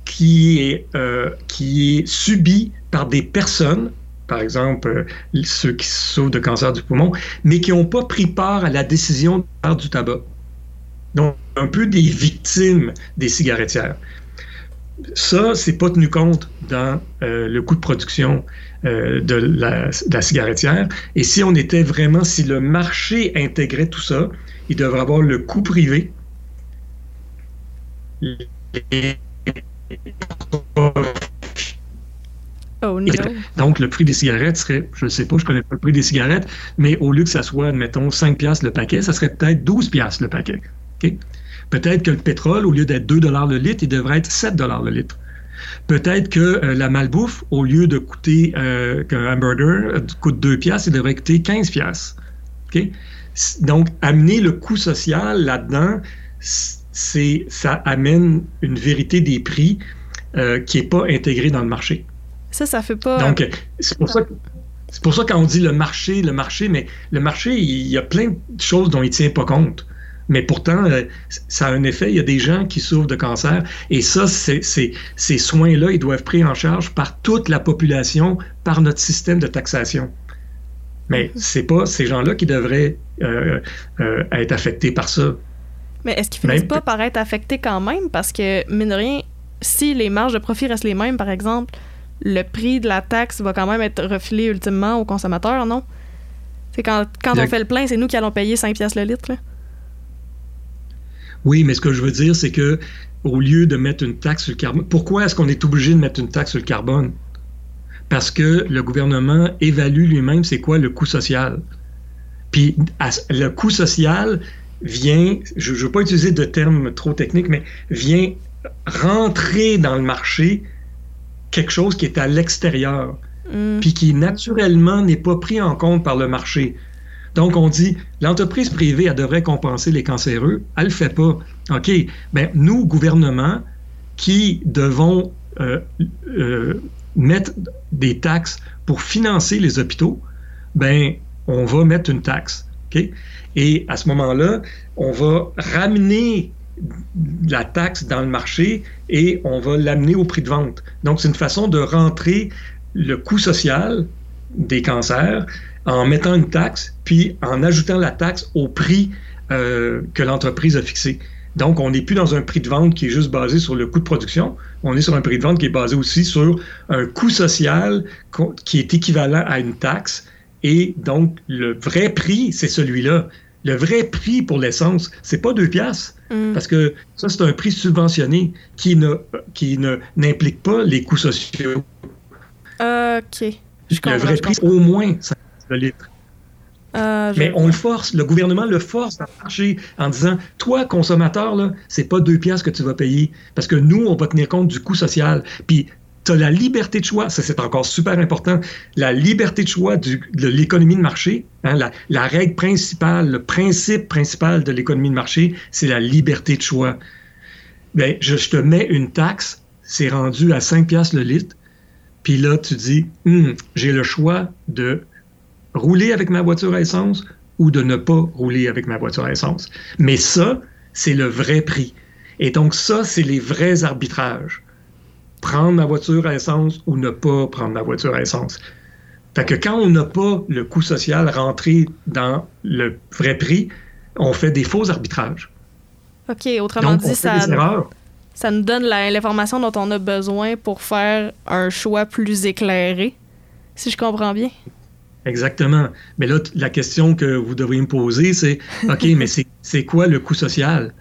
qui est, euh, subi par des personnes, par exemple euh, ceux qui souffrent de cancer du poumon, mais qui n'ont pas pris part à la décision de faire du tabac. Donc, un peu des victimes des cigarettières. Ça, c'est pas tenu compte dans euh, le coût de production euh, de, la, de la cigarettière. Et si on était vraiment, si le marché intégrait tout ça, il devrait avoir le coût privé. Oh no. donc, le prix des cigarettes serait, je ne sais pas, je connais pas le prix des cigarettes, mais au lieu que ça soit, admettons, 5 piastres le paquet, ça serait peut-être 12 piastres le paquet. Peut-être que le pétrole, au lieu d'être 2 dollars le litre, il devrait être 7 dollars le litre. Peut-être que euh, la malbouffe, au lieu de coûter euh, qu'un hamburger euh, coûte 2 piastres, il devrait coûter 15 piastres. Donc, amener le coût social là-dedans, c'est, ça amène une vérité des prix euh, qui n'est pas intégrée dans le marché. Ça, ça fait pas. Donc, c'est pour ça que. C'est pour ça quand on dit le marché, le marché, mais le marché, il y a plein de choses dont il ne tient pas compte. Mais pourtant, euh, ça a un effet. Il y a des gens qui souffrent de cancer. Et ça, ces soins-là, ils doivent être pris en charge par toute la population, par notre système de taxation. Mais c'est pas ces gens-là qui devraient euh, euh, être affectés par ça. Mais est-ce qu'ils finissent Même- pas par être affectés quand même? Parce que, mine de rien, si les marges de profit restent les mêmes, par exemple, le prix de la taxe va quand même être refilé ultimement aux consommateurs, non? C'est quand, on fait le plein, c'est nous qui allons payer 5 piastres le litre. Là. Oui, mais ce que je veux dire, c'est que au lieu de mettre une taxe sur le carbone, pourquoi est-ce qu'on est obligé de mettre une taxe sur le carbone? Parce que le gouvernement évalue lui-même c'est quoi le coût social. Puis à- le coût social vient, je ne veux pas utiliser de termes trop techniques, mais vient rentrer dans le marché quelque chose qui est à l'extérieur Hmm. puis qui naturellement n'est pas pris en compte par le marché. Donc, on dit, l'entreprise privée, elle devrait compenser les cancéreux. Elle ne le fait pas. OK, ben nous, gouvernement, qui devons euh, euh, mettre des taxes pour financer les hôpitaux, ben on va mettre une taxe. Et à ce moment-là, on va ramener la taxe dans le marché et on va l'amener au prix de vente. Donc, c'est une façon de rentrer le coût social des cancers en mettant une taxe, puis en ajoutant la taxe au prix euh, que l'entreprise a fixé. Donc, on n'est plus dans un prix de vente qui est juste basé sur le coût de production, on est sur un prix de vente qui est basé aussi sur un coût social qui est équivalent à une taxe. Et donc, le vrai prix, c'est celui-là. Le vrai prix pour l'essence, c'est pas deux piastres, Hmm. parce que ça, c'est un prix subventionné qui ne qui ne n'implique pas les coûts sociaux. Ok. Je Le vrai prix, au moins 5 le litre. Euh, Mais on le force, le gouvernement le force à marcher en disant Toi, consommateur, là, c'est pas deux piastres que tu vas payer. Parce que nous, on va tenir compte du coût social. Puis tu as la liberté de choix, ça c'est encore super important, la liberté de choix du- de l'économie de marché, hein, la, la règle principale, le principe principal de l'économie de marché, c'est la liberté de choix. Ben, je, je te mets une taxe, c'est rendu à 5 piastres le litre. Puis là, tu dis, Hum, j'ai le choix de rouler avec ma voiture à essence ou de ne pas rouler avec ma voiture à essence. Mais ça, c'est le vrai prix. Et donc ça, c'est les vrais arbitrages. Prendre ma voiture à essence ou ne pas prendre ma voiture à essence. Fait que quand on n'a pas le coût social rentré dans le vrai prix, on fait des faux arbitrages. OK, autrement Donc, on dit, fait ça, des erreurs. ça nous donne l'information dont on a besoin pour faire un choix plus éclairé, si je comprends bien. Exactement. Mais là, la question que vous devriez me poser, c'est OK, mais c'est- quoi le coût social?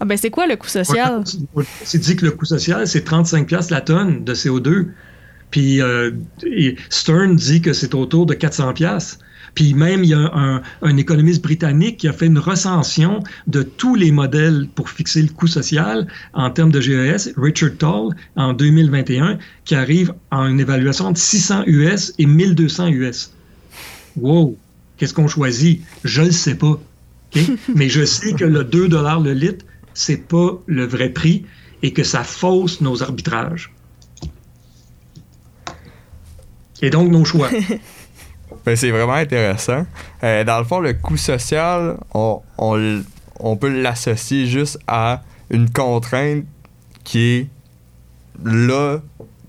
Ah ben c'est quoi le coût social? C'est dit que le coût social, c'est 35 pièces la tonne de CO2. Puis euh, Stern dit que c'est autour de 400 pièces. Puis même, il y a un, un économiste britannique qui a fait une recension de tous les modèles pour fixer le coût social en termes de GES, Richard Toll, en 2021, qui arrive à une évaluation de 600 US et 1200 US. Wow! Qu'est-ce qu'on choisit? Je ne le sais pas. Mais je sais que le 2 le litre, c'est pas le vrai prix et que ça fausse nos arbitrages. Et donc nos choix. Ben, c'est vraiment intéressant. Euh, dans le fond, le coût social, on, on peut l'associer juste à une contrainte qui est là,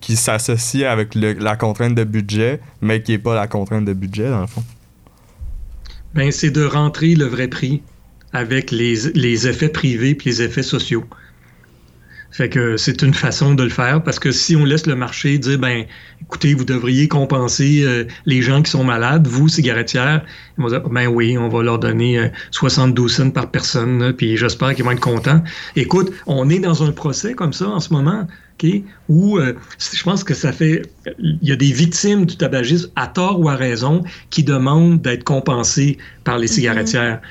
qui s'associe avec la contrainte de budget, mais qui n'est pas la contrainte de budget, dans le fond. Ben, c'est de rentrer le vrai prix avec les, les effets privés puis les effets sociaux. Fait que c'est une façon de le faire parce que si on laisse le marché dire ben écoutez vous devriez compenser euh, les gens qui sont malades vous cigarettières ils vont dire ben oui on va leur donner euh, 72 cents par personne puis j'espère qu'ils vont être contents écoute on est dans un procès comme ça en ce moment ok où euh, je pense que ça fait il y a des victimes du tabagisme à tort ou à raison qui demandent d'être compensées par les cigarettières.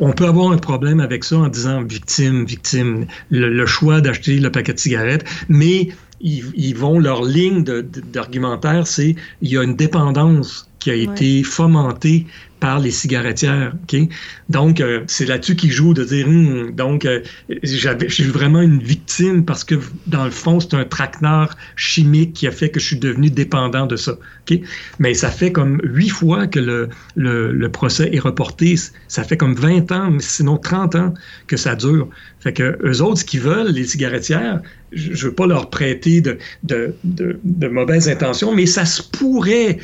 On peut avoir un problème avec ça en disant victime, victime, le, le choix d'acheter le paquet de cigarettes, mais ils, ils vont, leur ligne d'argumentaire, c'est il y a une dépendance qui a été fomentée par les cigarettières. ok? Donc, euh, c'est là-dessus qu'ils jouent de dire, Hum, donc, euh, j'avais, je suis vraiment une victime parce que, dans le fond, c'est un traquenard chimique qui a fait que je suis devenu dépendant de ça. ok? Mais ça fait comme huit fois que le, le, procès est reporté. Ça fait comme 20 ans, sinon 30 ans que ça dure. Fait que eux autres, ce veulent, les cigarettières, je ne veux pas leur prêter de, de, de mauvaises intentions, mais ça se pourrait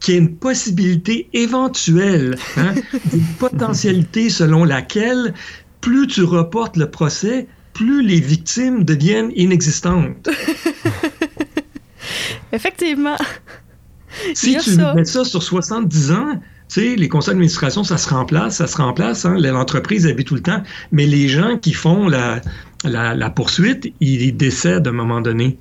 qu'il y ait une possibilité éventuelle, hein, une potentialité selon laquelle plus tu reportes le procès, plus les victimes deviennent inexistantes. Effectivement. Si tu ça. mets ça sur 70 ans, tu sais, les conseils d'administration, ça se remplace, ça se remplace, hein, l'entreprise habite tout le temps, mais les gens qui font la, la, la poursuite, ils décèdent à un moment donné,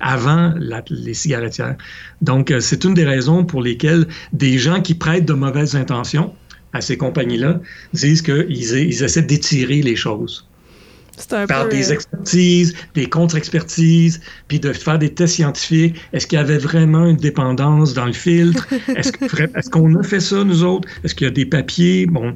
avant la- les cigarettières. Donc, euh, c'est une des raisons pour lesquelles des gens qui prêtent de mauvaises intentions à ces compagnies-là disent qu'ils ils essaient d'étirer les choses C'est un par peu. des euh, expertises, des contre-expertises, puis de faire des tests scientifiques. Est-ce qu'il y avait vraiment une dépendance dans le filtre? Est-ce qu'on a fait ça, nous autres? Est-ce qu'il y a des papiers? Bon,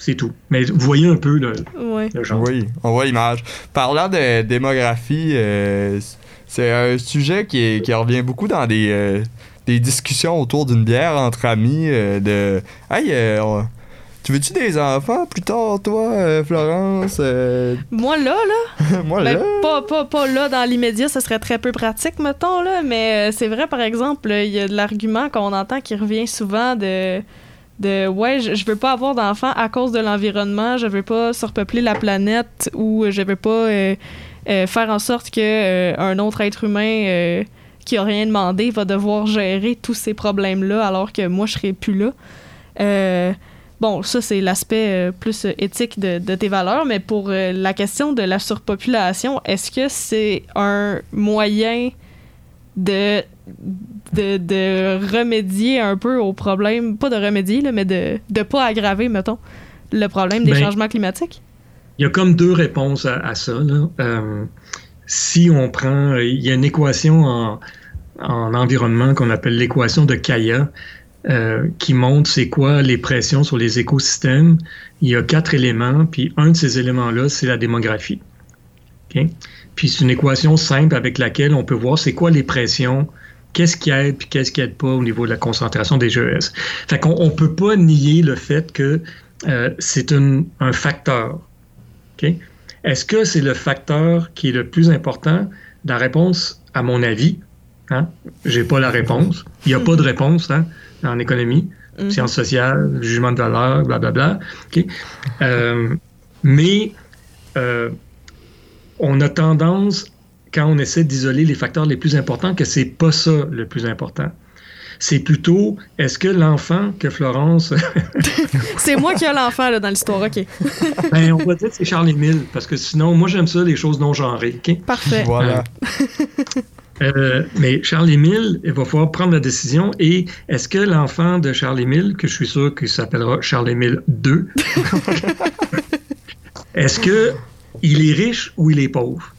c'est tout. Mais vous voyez un peu le, ouais. le genre. Oui, on voit l'image. Parlant de démographie, euh, c'est un sujet qui, est- qui revient beaucoup dans des, euh, des discussions autour d'une bière entre amis. euh, de Hey, euh, on- tu veux-tu des enfants plus tard, toi, Florence Euh, Moi, là, là, Moi, ben, là. pas, pas, pas là dans l'immédiat, ce serait très peu pratique, mettons, là, mais c'est vrai, par exemple, il y a de l'argument qu'on entend qui revient souvent de. De ouais, je, je veux pas avoir d'enfants à cause de l'environnement, je veux pas surpeupler la planète ou je veux pas euh, euh, faire en sorte que euh, un autre être humain qui a rien demandé va devoir gérer tous ces problèmes-là alors que moi je serai plus là. Bon, ça c'est l'aspect plus éthique de, tes valeurs, mais pour la question de la surpopulation, est-ce que c'est un moyen de, de, de remédier un peu au problème, pas de remédier, là, mais de ne pas aggraver, mettons, le problème des Ben, changements climatiques? Il y a comme deux réponses à, à ça. là. Euh, si on prend, il y a une équation en, en environnement qu'on appelle l'équation de Kaya, euh, qui montre c'est quoi les pressions sur les écosystèmes. Il y a quatre éléments, puis un de ces éléments-là, c'est la démographie. Puis c'est une équation simple avec laquelle on peut voir c'est quoi les pressions, qu'est-ce qui aide puis qu'est-ce qui aide pas au niveau de la concentration des GES. Fait qu'on ne peut pas nier le fait que euh, c'est un, facteur. OK? Est-ce que c'est le facteur qui est le plus important? La réponse, à mon avis, hein, j'ai pas la réponse. Il n'y a pas de réponse hein, en économie, Mhm. sciences sociales, jugement de valeur, blablabla. OK? Euh, mais euh, on a tendance, quand on essaie d'isoler les facteurs les plus importants, que c'est pas ça le plus important. C'est plutôt, est-ce que l'enfant que Florence, C'est moi qui ai l'enfant là, dans l'histoire, ok. ben, on va dire que c'est Charles-Émile, parce que sinon, moi j'aime ça, les choses non genrées. OK? Parfait. Voilà. Euh, mais Charles-Émile, il va falloir prendre la décision. Et est-ce que l'enfant de Charles-Émile, que je suis sûr qu'il s'appellera Charles-Émile 2, est-ce que il est riche ou il est pauvre?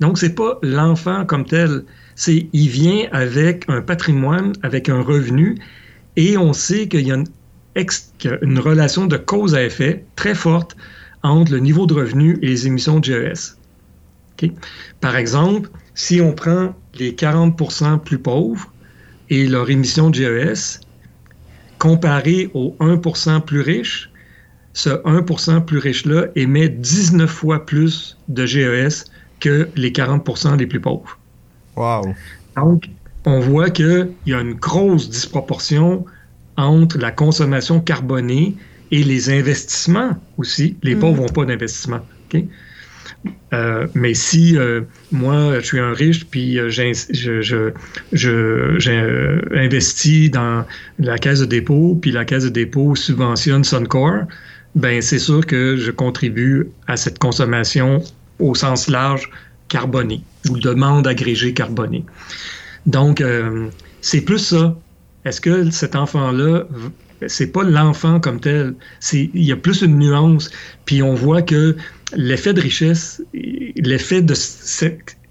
Donc, c'est pas l'enfant comme tel. C'est il vient avec un patrimoine, avec un revenu, et on sait qu'il y a une, relation de cause à effet très forte entre le niveau de revenu et les émissions de GES. Par exemple, si on prend les 40% plus pauvres et leur émission de GES, comparé aux 1% plus riches, ce 1% plus riche-là émet 19 fois plus de GES que les 40% les plus pauvres. Wow. Donc, on voit qu'il y a une grosse disproportion entre la consommation carbonée et les investissements aussi. Les Mm. pauvres n'ont pas d'investissement. OK? Euh, mais si euh, moi, je suis un riche, puis euh, j'in- je, je, je- j'ai, euh, investi dans la caisse de dépôt, puis la caisse de dépôt subventionne Suncor, ben c'est sûr que je contribue à cette consommation au sens large carbonée ou demande agrégée carbonée. Donc, euh, c'est plus ça. Est-ce que cet enfant-là, c'est pas l'enfant comme tel, il y a plus une nuance, puis on voit que l'effet de richesse, l'effet de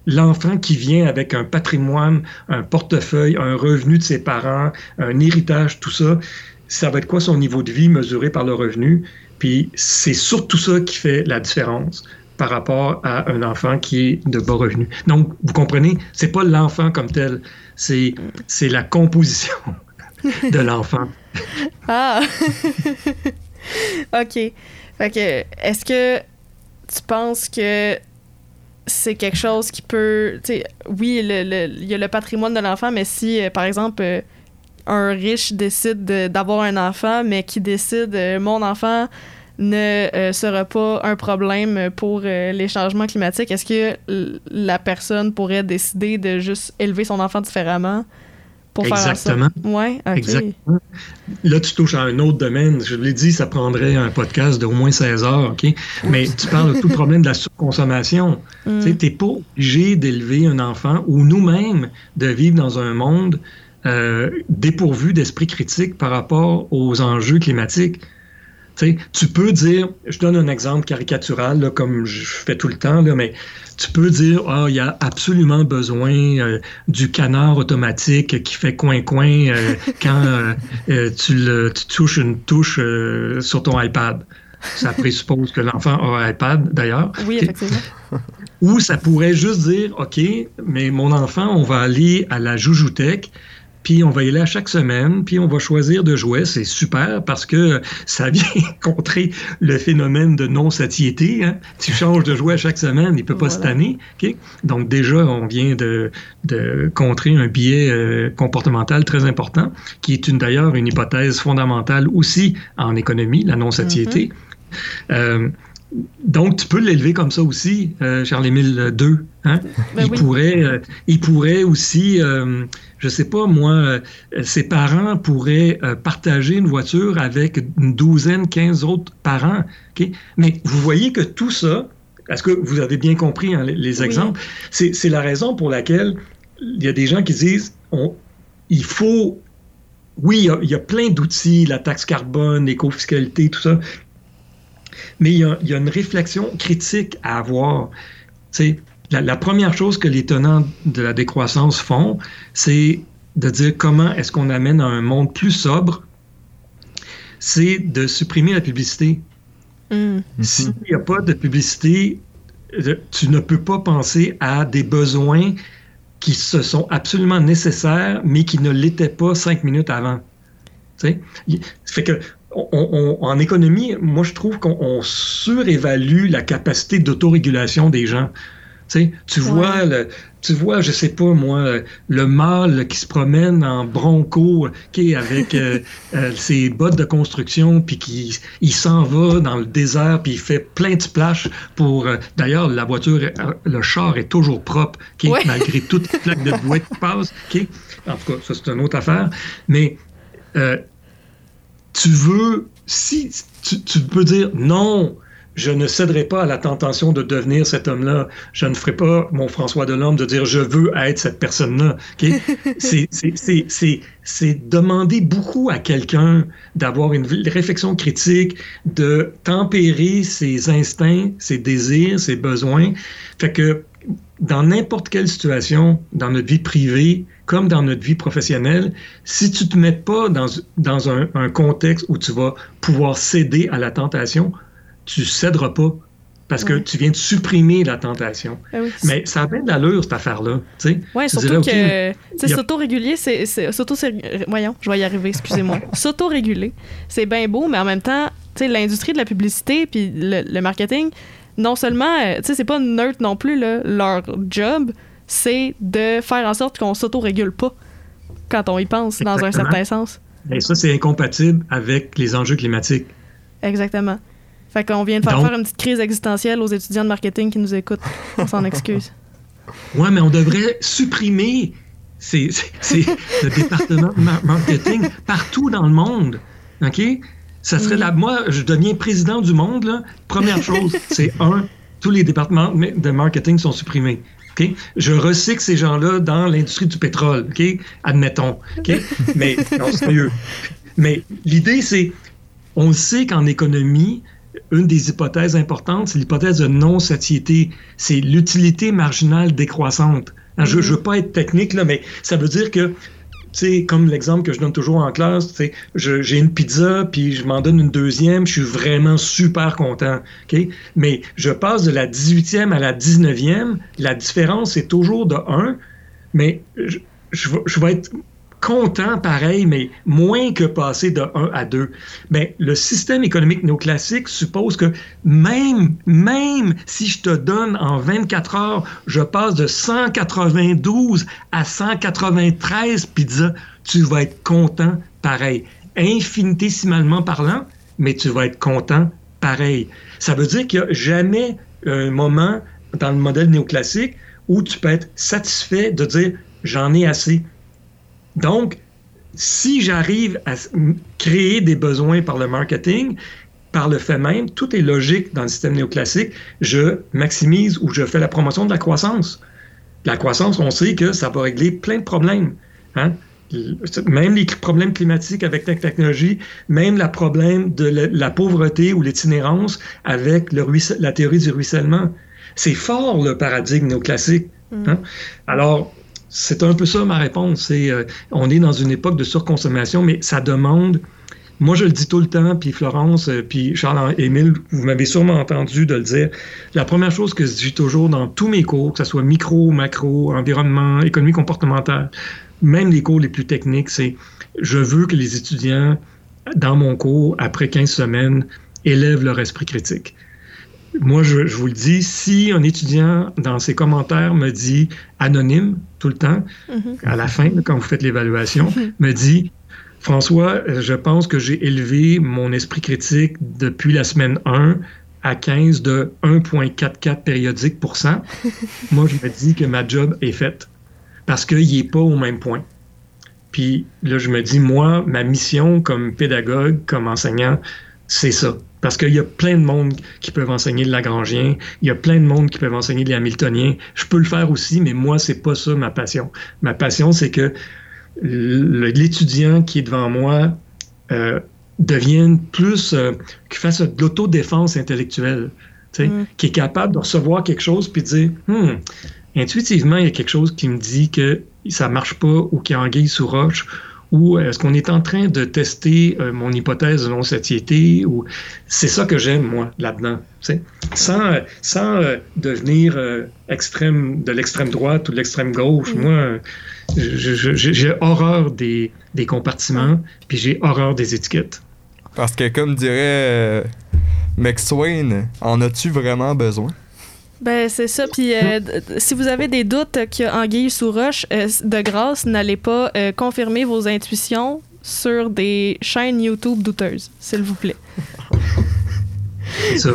l'enfant qui vient avec un patrimoine, un portefeuille, un revenu de ses parents, un héritage, tout ça, ça va être quoi son niveau de vie mesuré par le revenu? Puis c'est surtout ça qui fait la différence par rapport à un enfant qui est de bas revenu. Donc, vous comprenez, c'est pas l'enfant comme tel, c'est la composition de l'enfant. Ah! ok. Fait que, est-ce que tu penses que c'est quelque chose qui peut. Oui, il y a le patrimoine de l'enfant, mais si, euh, par exemple, euh, un riche décide de- d'avoir un enfant, mais qui décide euh, mon enfant ne euh, sera pas un problème pour euh, les changements climatiques, est-ce que la personne pourrait décider de juste élever son enfant différemment pour faire Exactement. Ouais, ok. Exactement. Là, tu touches à un autre domaine. Je l'ai dit, ça prendrait un podcast d'au moins 16 heures, OK? Mais tu parles de tout le problème de la surconsommation. Mm. Tu n'es pas obligé d'élever un enfant ou nous-mêmes de vivre dans un monde euh, dépourvu d'esprit critique par rapport aux enjeux climatiques. Tu peux dire, je donne un exemple caricatural, là, comme je fais tout le temps, là, mais tu peux dire, ah, il y a absolument besoin euh, du canard automatique qui fait coin-coin euh, quand euh, tu, le- tu touches une touche sur ton iPad. Ça présuppose que l'enfant a un iPad, d'ailleurs. Oui, effectivement. Ou ça pourrait juste dire, OK, mais mon enfant, on va aller à la Joujoutech, puis on va y aller à chaque semaine, puis on va choisir de jouer. C'est super parce que ça vient contrer le phénomène de non-satiété. hein. Tu changes de jouet à chaque semaine, il peut pas se Voilà. tanner. OK? Donc déjà, on vient de, de contrer un biais euh, comportemental très important, qui est d'ailleurs une hypothèse fondamentale aussi en économie, la non-satiété. Euh, donc, tu peux l'élever comme ça aussi, euh, Charles-Émile II. Hein? Ben il, oui. pourrait, euh, il pourrait aussi, euh, je sais pas moi, euh, ses parents pourraient euh, partager une voiture avec une douzaine, quinze autres parents. ok? Mais vous voyez que tout ça, est-ce que vous avez bien compris hein, les, exemples? C'est c'est la raison pour laquelle il y a des gens qui disent on, il faut. Oui, il y a, il y a plein d'outils, la taxe carbone, l'éco-fiscalité, tout ça. Mais il y, a, il y a une réflexion critique à avoir. Tu sais, la, la première chose que les tenants de la décroissance font, c'est de dire comment est-ce qu'on amène à un monde plus sobre, c'est de supprimer la publicité. Mm. S'il n'y a pas de publicité, euh, tu ne peux pas penser à des besoins qui se sont absolument nécessaires, mais qui ne l'étaient pas cinq minutes avant. Fait que on- on- en économie, moi je trouve qu'on on surévalue la capacité d'autorégulation des gens. Tu vois, le, tu vois, je sais pas moi, le mâle qui se promène en bronco, ok, avec euh, euh, ses bottes de construction, puis qui il s'en va dans le désert, puis il fait plein de splash pour. euh, D'ailleurs, la voiture, le char est toujours propre, Ouais. malgré toutes les plaques de bouette qui passent, ok. En tout cas, ça c'est une autre affaire, mais tu veux, si tu, tu peux dire non, je ne céderai pas à la tentation de devenir cet homme-là. Je ne ferai pas mon François Delorme de dire je veux être cette personne-là. C'est- demander beaucoup à quelqu'un d'avoir une réflexion critique, de tempérer ses instincts, ses désirs, ses besoins. Fait que dans n'importe quelle situation, dans notre vie privée comme dans notre vie professionnelle, si tu te mets pas dans, dans un, un contexte où tu vas pouvoir céder à la tentation, tu céderas pas parce que Ouais. tu viens de supprimer la tentation. Ah oui. Mais ça a bien de l'allure, cette affaire-là. Tu surtout dirais, que, tu sais, y a- s'auto-réguler, c'est, voyons, je vais y arriver, excusez-moi. S'auto-réguler, c'est bien beau, mais en même temps, l'industrie de la publicité puis le, le marketing, non seulement, euh, tu sais, c'est pas neutre non plus, là, leur job, c'est de faire en sorte qu'on s'auto-régule pas quand on y pense, dans un certain sens. Et ça, c'est incompatible avec les enjeux climatiques. Exactement. Fait qu'on vient de faire Donc- faire une petite crise existentielle aux étudiants de marketing qui nous écoutent. On s'en excuse. Ouais, mais on devrait supprimer ces- ces- ces- le département de mar- marketing partout dans le monde. OK? Ça serait la. Moi, je deviens président du monde, là. Première chose, c'est un, tous les départements de marketing sont supprimés. OK? Je recycle ces gens-là dans l'industrie du pétrole. OK? Admettons. OK? Mais, non, sérieux. Mais l'idée, c'est. On sait qu'en économie, une des hypothèses importantes, c'est l'hypothèse de non-satiété. C'est l'utilité marginale décroissante. Je ne veux pas être technique, là, mais ça veut dire que, tu sais, comme l'exemple que je donne toujours en classe, j'ai une pizza, puis je m'en donne une deuxième, je suis vraiment super content. Mais je passe de la 18e à la 19e, la différence est toujours de 1, mais je, je vais être content pareil, mais moins que passer de 1 à 2. Mais le système économique néoclassique suppose que même, même si je te donne en 24 heures, je passe de 192 à 193 pizzas, tu vas être content pareil. Infinitésimalement parlant, mais tu vas être content pareil. Ça veut dire qu'il n'y a jamais un moment dans le modèle néoclassique où tu peux être satisfait de dire j'en ai assez. Donc, si j'arrive à créer des besoins par le marketing, par le fait même, tout est logique dans le système néoclassique, je maximise ou je fais la promotion de la croissance. La croissance, on sait que ça va régler plein de problèmes. hein. Même les problèmes climatiques avec la technologie, même le problème de la, la pauvreté ou l'itinérance avec le la théorie du ruissellement. C'est fort le paradigme néoclassique. hein. Alors, c'est un peu ça ma réponse. Euh, on est dans une époque de surconsommation, mais ça demande. Moi, je le dis tout le temps, puis Florence, euh, puis Charles-Émile, vous m'avez sûrement entendu de le dire. La première chose que je dis toujours dans tous mes cours, que ce soit micro, macro, environnement, économie comportementale, même les cours les plus techniques, c'est je veux que les étudiants, dans mon cours, après 15 semaines, élèvent leur esprit critique. Moi, je, je vous le dis, si un étudiant, dans ses commentaires, me dit anonyme tout le temps, Mhm. à la fin, quand vous faites l'évaluation, me dit François, euh, je pense que j'ai élevé mon esprit critique depuis la semaine 1 à 15 de 1,44 périodique pour cent. Moi, je me dis que ma job est faite parce qu'il n'est pas au même point. Puis là, je me dis, moi, ma mission comme pédagogue, comme enseignant, c'est ça. Parce qu'il y a plein de monde qui peuvent enseigner le Lagrangien, il y a plein de monde qui peuvent enseigner le Hamiltonien. Je peux le faire aussi, mais moi, c'est pas ça ma passion. Ma passion, c'est que l'étudiant qui est devant moi euh, devienne plus, euh, qu'il fasse de l'autodéfense intellectuelle, Mm. qui est capable de recevoir quelque chose puis de dire, Hmm, intuitivement, il y a quelque chose qui me dit que ça marche pas ou qu'il y a anguille sous roche ou est-ce qu'on est en train de tester euh, mon hypothèse de non-satiété ou c'est ça que j'aime moi là-dedans, tu sais. sans sans euh, devenir euh, extrême de l'extrême droite ou de l'extrême gauche. Moi, je- je- j'ai horreur des, des compartiments, puis j'ai horreur des étiquettes. Parce que, comme dirait euh, McSwain, en as-tu vraiment besoin? Ben, c'est ça. Puis, euh, d- si vous avez des doutes qu'il y a anguille sous roche, euh, de grâce, n'allez pas euh, confirmer vos intuitions sur des chaînes YouTube douteuses, s'il vous plaît. C'est ça.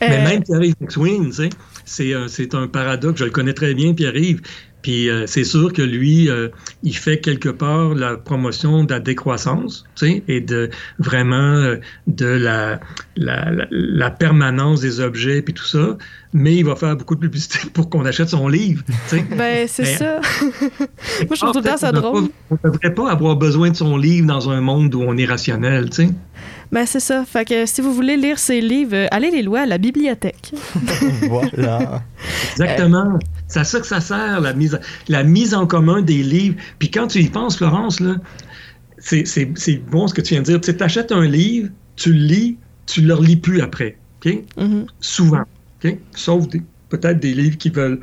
Mais même Pierre-Yves McSween, tu sais, c'est un, c'est un paradoxe. Je le connais très bien, Pierre-Yves. Puis euh, c'est sûr que lui, euh, il fait quelque part la promotion de la décroissance, tu sais, et de vraiment euh, de la, la, la, la permanence des objets puis tout ça. Mais il va faire beaucoup de publicité pour qu'on achète son livre, tu sais. Ben, c'est ça. Moi, je trouve tout le temps ça drôle. On ne devrait pas avoir besoin de son livre dans un monde où on est rationnel, tu sais. Ben, c'est ça. Fait que si vous voulez lire ces livres, allez les louer à la bibliothèque. voilà. Exactement. C'est à ça que ça sert, la mise, la mise en commun des livres. Puis quand tu y penses, Florence, là, c'est, c'est- c'est bon ce que tu viens de dire. Tu achètes un livre, tu le lis, tu ne le relis plus après. Mhm. Souvent. Sauf peut-être des livres qui veulent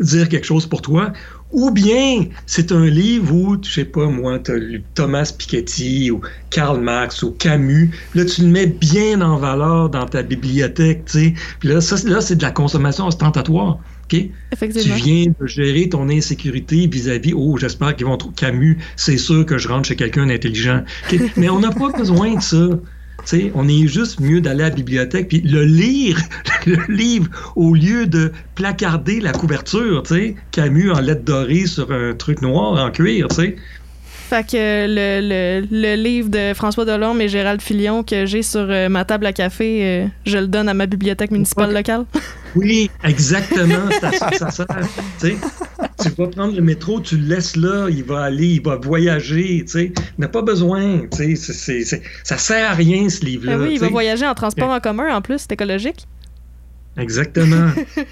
dire quelque chose pour toi. Ou bien c'est un livre où, je sais pas moi, tu as lu Thomas Piketty ou Karl Marx ou Camus. Là, tu le mets bien en valeur dans ta bibliothèque, tu sais. Puis là, ça, là, c'est de la consommation ostentatoire. Tu viens de gérer ton insécurité vis-à-vis, oh, j'espère qu'ils vont trouver Camus, c'est sûr que je rentre chez quelqu'un d'intelligent. Mais on n'a pas besoin de ça. On est juste mieux d'aller à la bibliothèque puis le lire, le livre, au lieu de placarder la couverture, Camus en lettres dorées sur un truc noir en cuir. Fait que le, le, le livre de François Delorme et Gérald Filion que j'ai sur euh, ma table à café, euh, je le donne à ma bibliothèque municipale locale. Oui, exactement, ça ça sert. Tu vas prendre le métro, tu le laisses là, il va aller, il va voyager, tu n'a pas besoin, tu ça sert à rien ce livre-là. Ben oui, il va voyager en transport en commun en plus, c'est écologique. Exactement.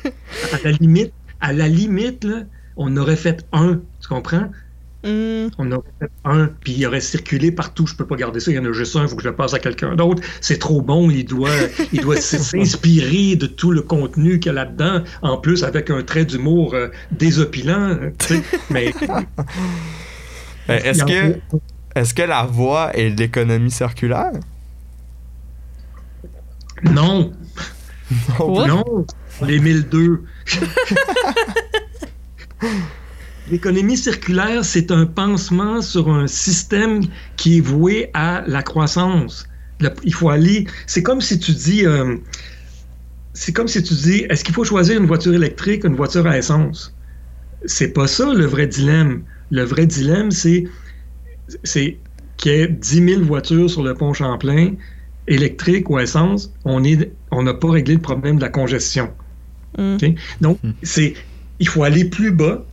à la limite, à la limite, là, on aurait fait un, tu comprends? Hmm. On aurait fait un, puis il aurait circulé partout. Je peux pas garder ça, il y en a juste un, il faut que je le passe à quelqu'un d'autre. C'est trop bon, il doit, il doit s- s'inspirer de tout le contenu qu'il y a là-dedans, en plus avec un trait d'humour euh, désopilant. euh. Mais Euh, Est-ce que, est-ce que la voie est l'économie circulaire? non, What? non, les 1002. L'économie circulaire, c'est un pansement sur un système qui est voué à la croissance. Le- il faut aller. C'est comme si tu dis. euh, c'est comme si tu dis est-ce qu'il faut choisir une voiture électrique ou une voiture à essence? C'est pas ça le vrai dilemme. Le vrai dilemme, c'est c'est qu'il y ait 10 000 voitures sur le pont Champlain, électriques ou à essence, on est- on n'a pas réglé le problème de la congestion. OK? Donc, c'est, il faut aller plus bas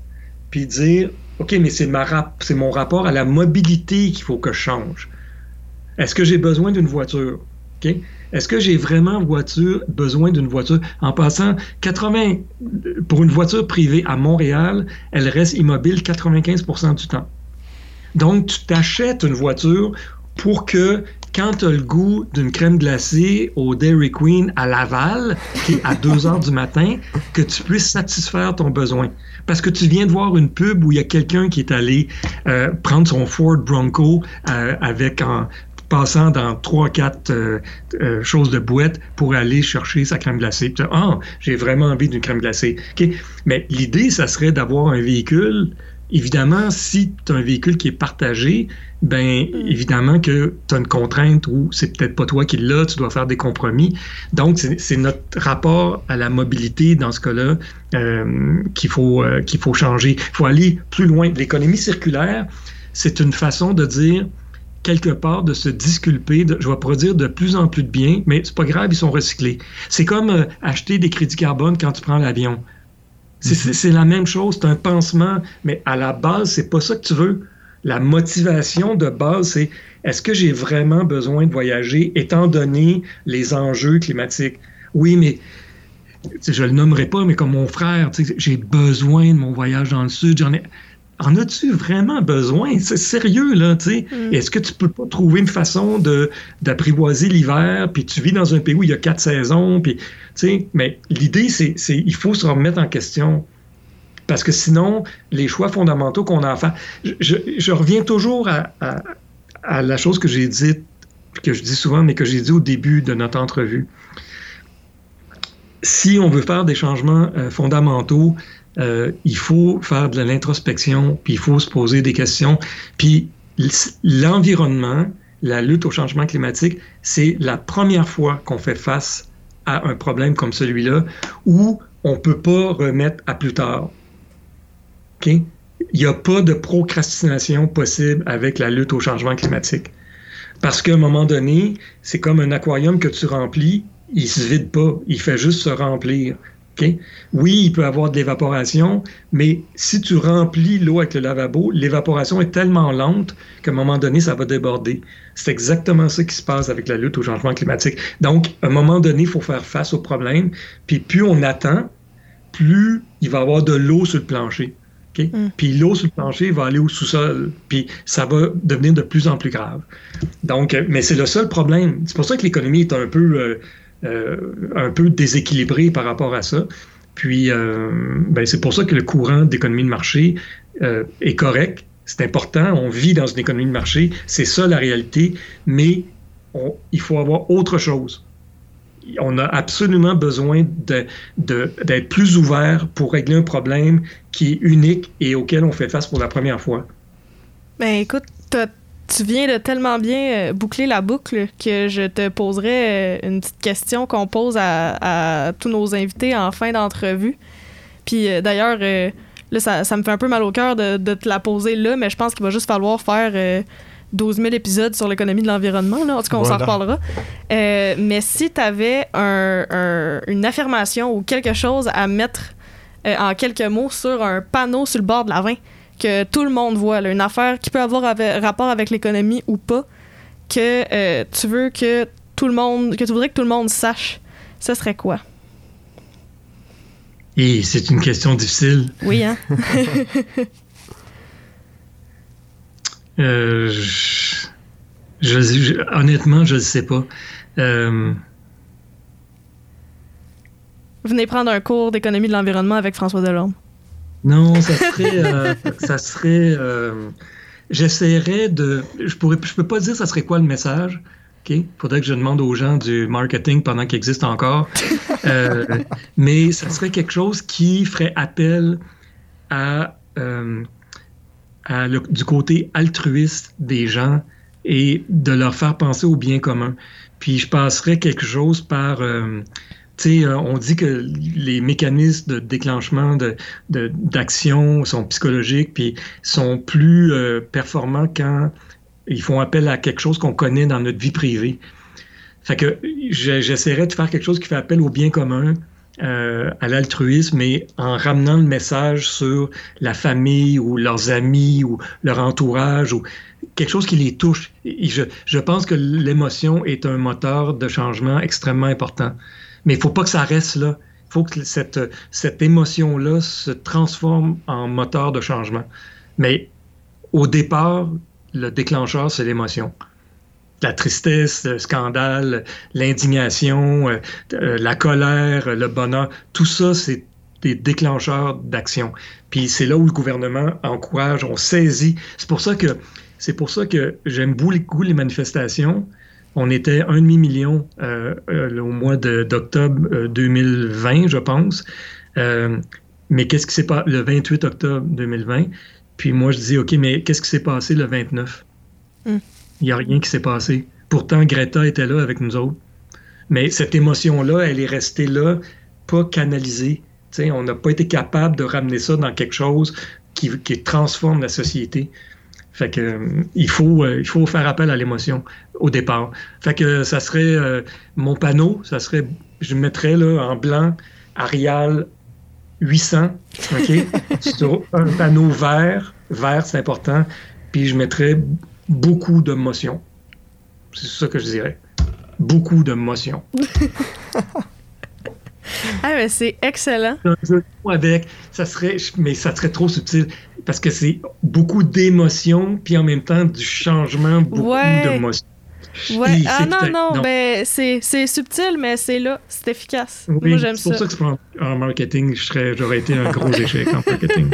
puis dire, OK, mais c'est, rap- mon rapport à la mobilité qu'il faut que je change. Est-ce que j'ai besoin d'une voiture? Est-ce que j'ai vraiment voiture, besoin d'une voiture? En passant, 80, pour une voiture privée à Montréal, elle reste immobile 95% du temps. Donc, tu t'achètes une voiture pour que quand tu as le goût d'une crème glacée au Dairy Queen à Laval, qui est à 2 heures du matin, que tu puisses satisfaire ton besoin. Parce que tu viens de voir une pub où il y a quelqu'un qui est allé euh, prendre son Ford Bronco euh, avec en passant dans trois, quatre euh, euh, choses de boîte pour aller chercher sa crème glacée. Ah, j'ai vraiment envie d'une crème glacée. Mais l'idée, ça serait d'avoir un véhicule Évidemment, si tu as un véhicule qui est partagé, ben évidemment que tu as une contrainte ou c'est peut-être pas toi qui l'as, tu dois faire des compromis. Donc, c'est c'est notre rapport à la mobilité dans ce cas-là euh, qu'il faut, euh, qu'il faut changer. Il faut aller plus loin. L'économie circulaire, c'est une façon de dire quelque part de se disculper, de, je vais produire de plus en plus de biens, mais c'est pas grave, ils sont recyclés. C'est comme euh, acheter des crédits carbone quand tu prends l'avion. C'est la même chose, c'est un pansement, mais à la base, c'est pas ça que tu veux. La motivation de base, c'est est-ce que j'ai vraiment besoin de voyager étant donné les enjeux climatiques? Oui, mais je le nommerai pas, mais comme mon frère, j'ai besoin de mon voyage dans le sud, j'en ai. en as-tu vraiment besoin? C'est sérieux, là, tu sais. Mm. Est-ce que tu peux pas trouver une façon de, d'apprivoiser l'hiver, puis tu vis dans un pays où il y a quatre saisons, puis, mais l'idée, c'est, il faut se remettre en question. Parce que sinon, les choix fondamentaux qu'on a à faire, je, reviens toujours à la chose que j'ai dite, que je dis souvent, mais que j'ai dit au début de notre entrevue. Si on veut faire des changements euh, fondamentaux, euh, il faut faire de l'introspection, puis il faut se poser des questions. Puis l'environnement, la lutte au changement climatique, c'est la première fois qu'on fait face un problème comme celui-là où on ne peut pas remettre à plus tard. Il n'y a pas de procrastination possible avec la lutte au changement climatique. Parce qu'à un moment donné, c'est comme un aquarium que tu remplis, il ne se vide pas, il fait juste se remplir. Oui, il peut avoir de l'évaporation, mais si tu remplis l'eau avec le lavabo, l'évaporation est tellement lente qu'à un moment donné, ça va déborder. C'est exactement ça qui se passe avec la lutte au changement climatique. Donc, à un moment donné, il faut faire face au problème. Puis plus on attend, plus il va y avoir de l'eau sur le plancher. Okay? Mm. Puis l'eau sur le plancher va aller au sous-sol, puis ça va devenir de plus en plus grave. Donc, mais c'est le seul problème. C'est pour ça que l'économie est un peu... Euh, euh, un peu déséquilibré par rapport à ça. Puis, euh, ben, c'est pour ça que le courant d'économie de marché euh, est correct. C'est important. On vit dans une économie de marché. C'est ça la réalité. Mais il faut avoir autre chose. On a absolument besoin d'être de, plus ouvert pour régler un problème qui est unique et auquel on fait face pour la première fois. Ben écoute, tu viens de tellement bien boucler la boucle que je te poserai une petite question qu'on pose à, à, tous nos invités en fin d'entrevue. Puis d'ailleurs, là, ça, ça, me fait un peu mal au cœur de, de, te la poser là, mais je pense qu'il va juste falloir faire euh, 12 000 épisodes sur l'économie de l'environnement. En tout cas, on voilà. s'en reparlera. Euh, mais si tu avais un, un, une affirmation ou quelque chose à mettre euh, en quelques mots sur un panneau sur le bord de la 20, que tout le monde voit, là, une affaire qui peut avoir avec, rapport avec l'économie ou pas, que euh, tu veux que tout le monde, que tu voudrais que tout le monde sache, ce serait quoi? Et c'est une question difficile. Oui, hein? euh, je, je, je, honnêtement, je ne sais pas. Euh, Venez prendre un cours d'économie de l'environnement avec François Delorme. Non, ça serait. euh, ça serait. Euh, J'essaierais de. Je pourrais. Je peux pas dire ça serait quoi le message. OK? Faudrait que je demande aux gens du marketing pendant qu'il existe encore. euh, mais ça serait quelque chose qui ferait appel à, euh, à le, du côté altruiste des gens et de leur faire penser au bien commun. Puis je passerais quelque chose par. Euh, sais, on dit que les mécanismes de déclenchement d'action de, sont psychologiques, puis sont plus euh, performants quand ils font appel à quelque chose qu'on connaît dans notre vie privée. Fait que j'essaierais de faire quelque chose qui fait appel au bien commun, euh, à l'altruisme, mais en ramenant le message sur la famille ou leurs amis ou leur entourage ou quelque chose qui les touche. Je, je pense que l'émotion est un moteur de changement extrêmement important. Mais il ne faut pas que ça reste là. Il faut que cette, cette émotion-là se transforme en moteur de changement. Mais au départ, le déclencheur, c'est l'émotion. La tristesse, le scandale, l'indignation, euh, la colère, le bonheur, tout ça, c'est des déclencheurs d'action. Puis c'est là où le gouvernement encourage, on saisit. C'est pour ça que j'aime beaucoup les manifestations on était un demi-million euh, euh, au mois d'octobre euh, 2020, je pense. Euh, mais qu'est-ce qui s'est passé le 28 octobre 2020? Puis moi, je dis, OK, mais qu'est-ce qui s'est passé le 29? Il mm. n'y a rien qui s'est passé. Pourtant, Greta était là avec nous autres. Mais cette émotion-là, elle est restée là, pas canalisée. T'sais, on n'a pas été capable de ramener ça dans quelque chose qui, qui transforme la société. Fait que euh, il faut euh, il faut faire appel à l'émotion au départ. Fait que ça serait euh, mon panneau, ça serait je mettrais là en blanc Arial 800, OK, sur un panneau vert, vert c'est important, puis je mettrais beaucoup de motion. C'est ça que je dirais. Beaucoup de motion. Ah, mais c'est excellent. Un jeu avec, ça serait, mais ça serait trop subtil. parce que c'est beaucoup d'émotions, puis en même temps du changement, beaucoup Ouais. d'émotions. Ouais. Et Ah non, non, non. ben c'est c'est subtil, mais c'est là, c'est efficace. Oui, Moi, j'aime c'est pour ça. ça que en, marketing, je serais, j'aurais été un gros échec en marketing.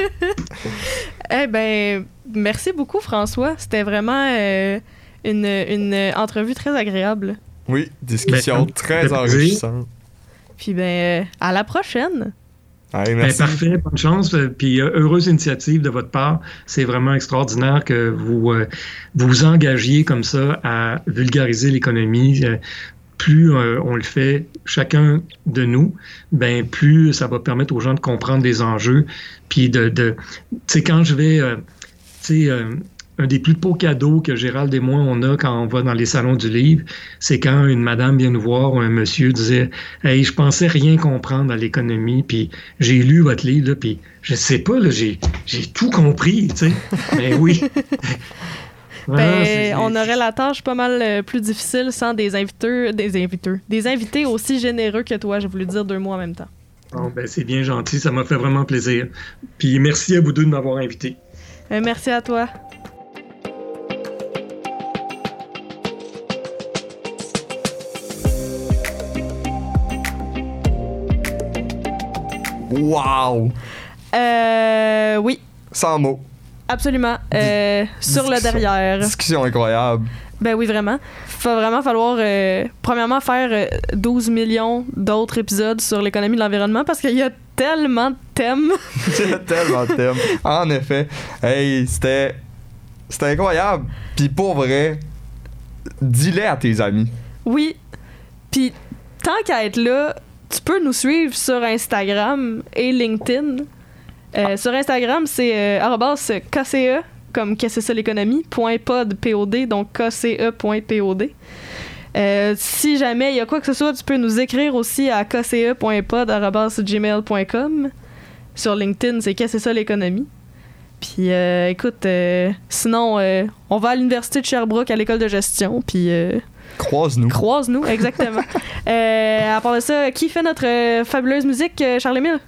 Eh ben, merci beaucoup, François. C'était vraiment euh, une, une entrevue très agréable. Oui, discussion Ben, très enrichissante. Puis ben, euh, à la prochaine. Allez, Ben, parfait, bonne chance. euh, Puis euh, heureuse initiative de votre part. C'est vraiment extraordinaire que vous euh, vous engagiez comme ça à vulgariser l'économie. Euh, plus euh, on le fait chacun de nous, ben plus ça va permettre aux gens de comprendre des enjeux. Puis de, de tu sais quand je vais, euh, tu sais. Un des plus beaux cadeaux que Gérald et moi on a quand on va dans les salons du livre, c'est quand une madame vient nous voir ou un monsieur disait Hey, je pensais rien comprendre à l'économie, puis j'ai lu votre livre, là, puis je sais pas, là, j'ai, j'ai tout compris, tu sais. Mais oui. Voilà, Ben, on aurait la tâche pas mal euh, plus difficile sans des invités, des invités, des invités aussi généreux que toi. J'ai voulu dire deux mots en même temps. Bon, ben, c'est bien gentil, ça m'a fait vraiment plaisir. Puis merci à vous deux de m'avoir invité. Euh, merci à toi. Wow! Euh, oui, Sans mots. absolument. Euh, sur le derrière. Discussion incroyable. Ben oui, vraiment. Va vraiment falloir, euh, premièrement, faire euh, 12 millions d'autres épisodes sur l'économie de l'environnement parce qu'il y a tellement de thèmes. Il y a tellement de thèmes. En effet. Hey, c'était. C'était incroyable. Puis pour vrai, dis-les à tes amis. Oui. Puis, tant qu'à être là, tu peux nous suivre sur Instagram et LinkedIn. Euh, sur Instagram, c'est euh, KCE, comme qu'est-ce pod, donc KCE.pod. Euh, si jamais il y a quoi que ce soit, tu peux nous écrire aussi à kce.pod, arobase gmail.com. Sur LinkedIn, c'est qu'est-ce. Puis euh, écoute, sinon, on va à l'université de Sherbrooke à l'école de gestion, puis Croise-nous. Croise-nous, exactement. euh, à part de ça, qui fait notre euh, fabuleuse musique, euh, Charles-Émile?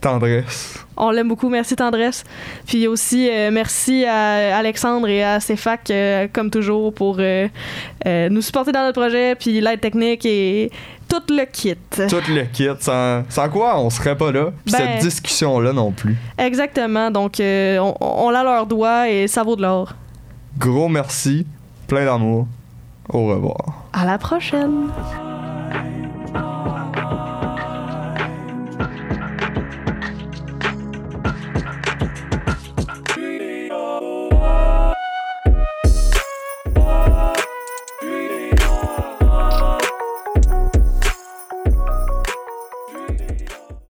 Tendresse. On l'aime beaucoup, merci Tendresse. Puis aussi, euh, merci à Alexandre et à CEFAC, euh, comme toujours, pour euh, nous supporter dans notre projet, puis l'aide technique et tout le kit. Tout le kit. Sans, sans quoi on serait pas là. Puis Ben- cette discussion-là non plus. Exactement, donc on, on l'a leur doigt et ça vaut de l'or. Gros merci. Plein d'amour. Au revoir. À la prochaine!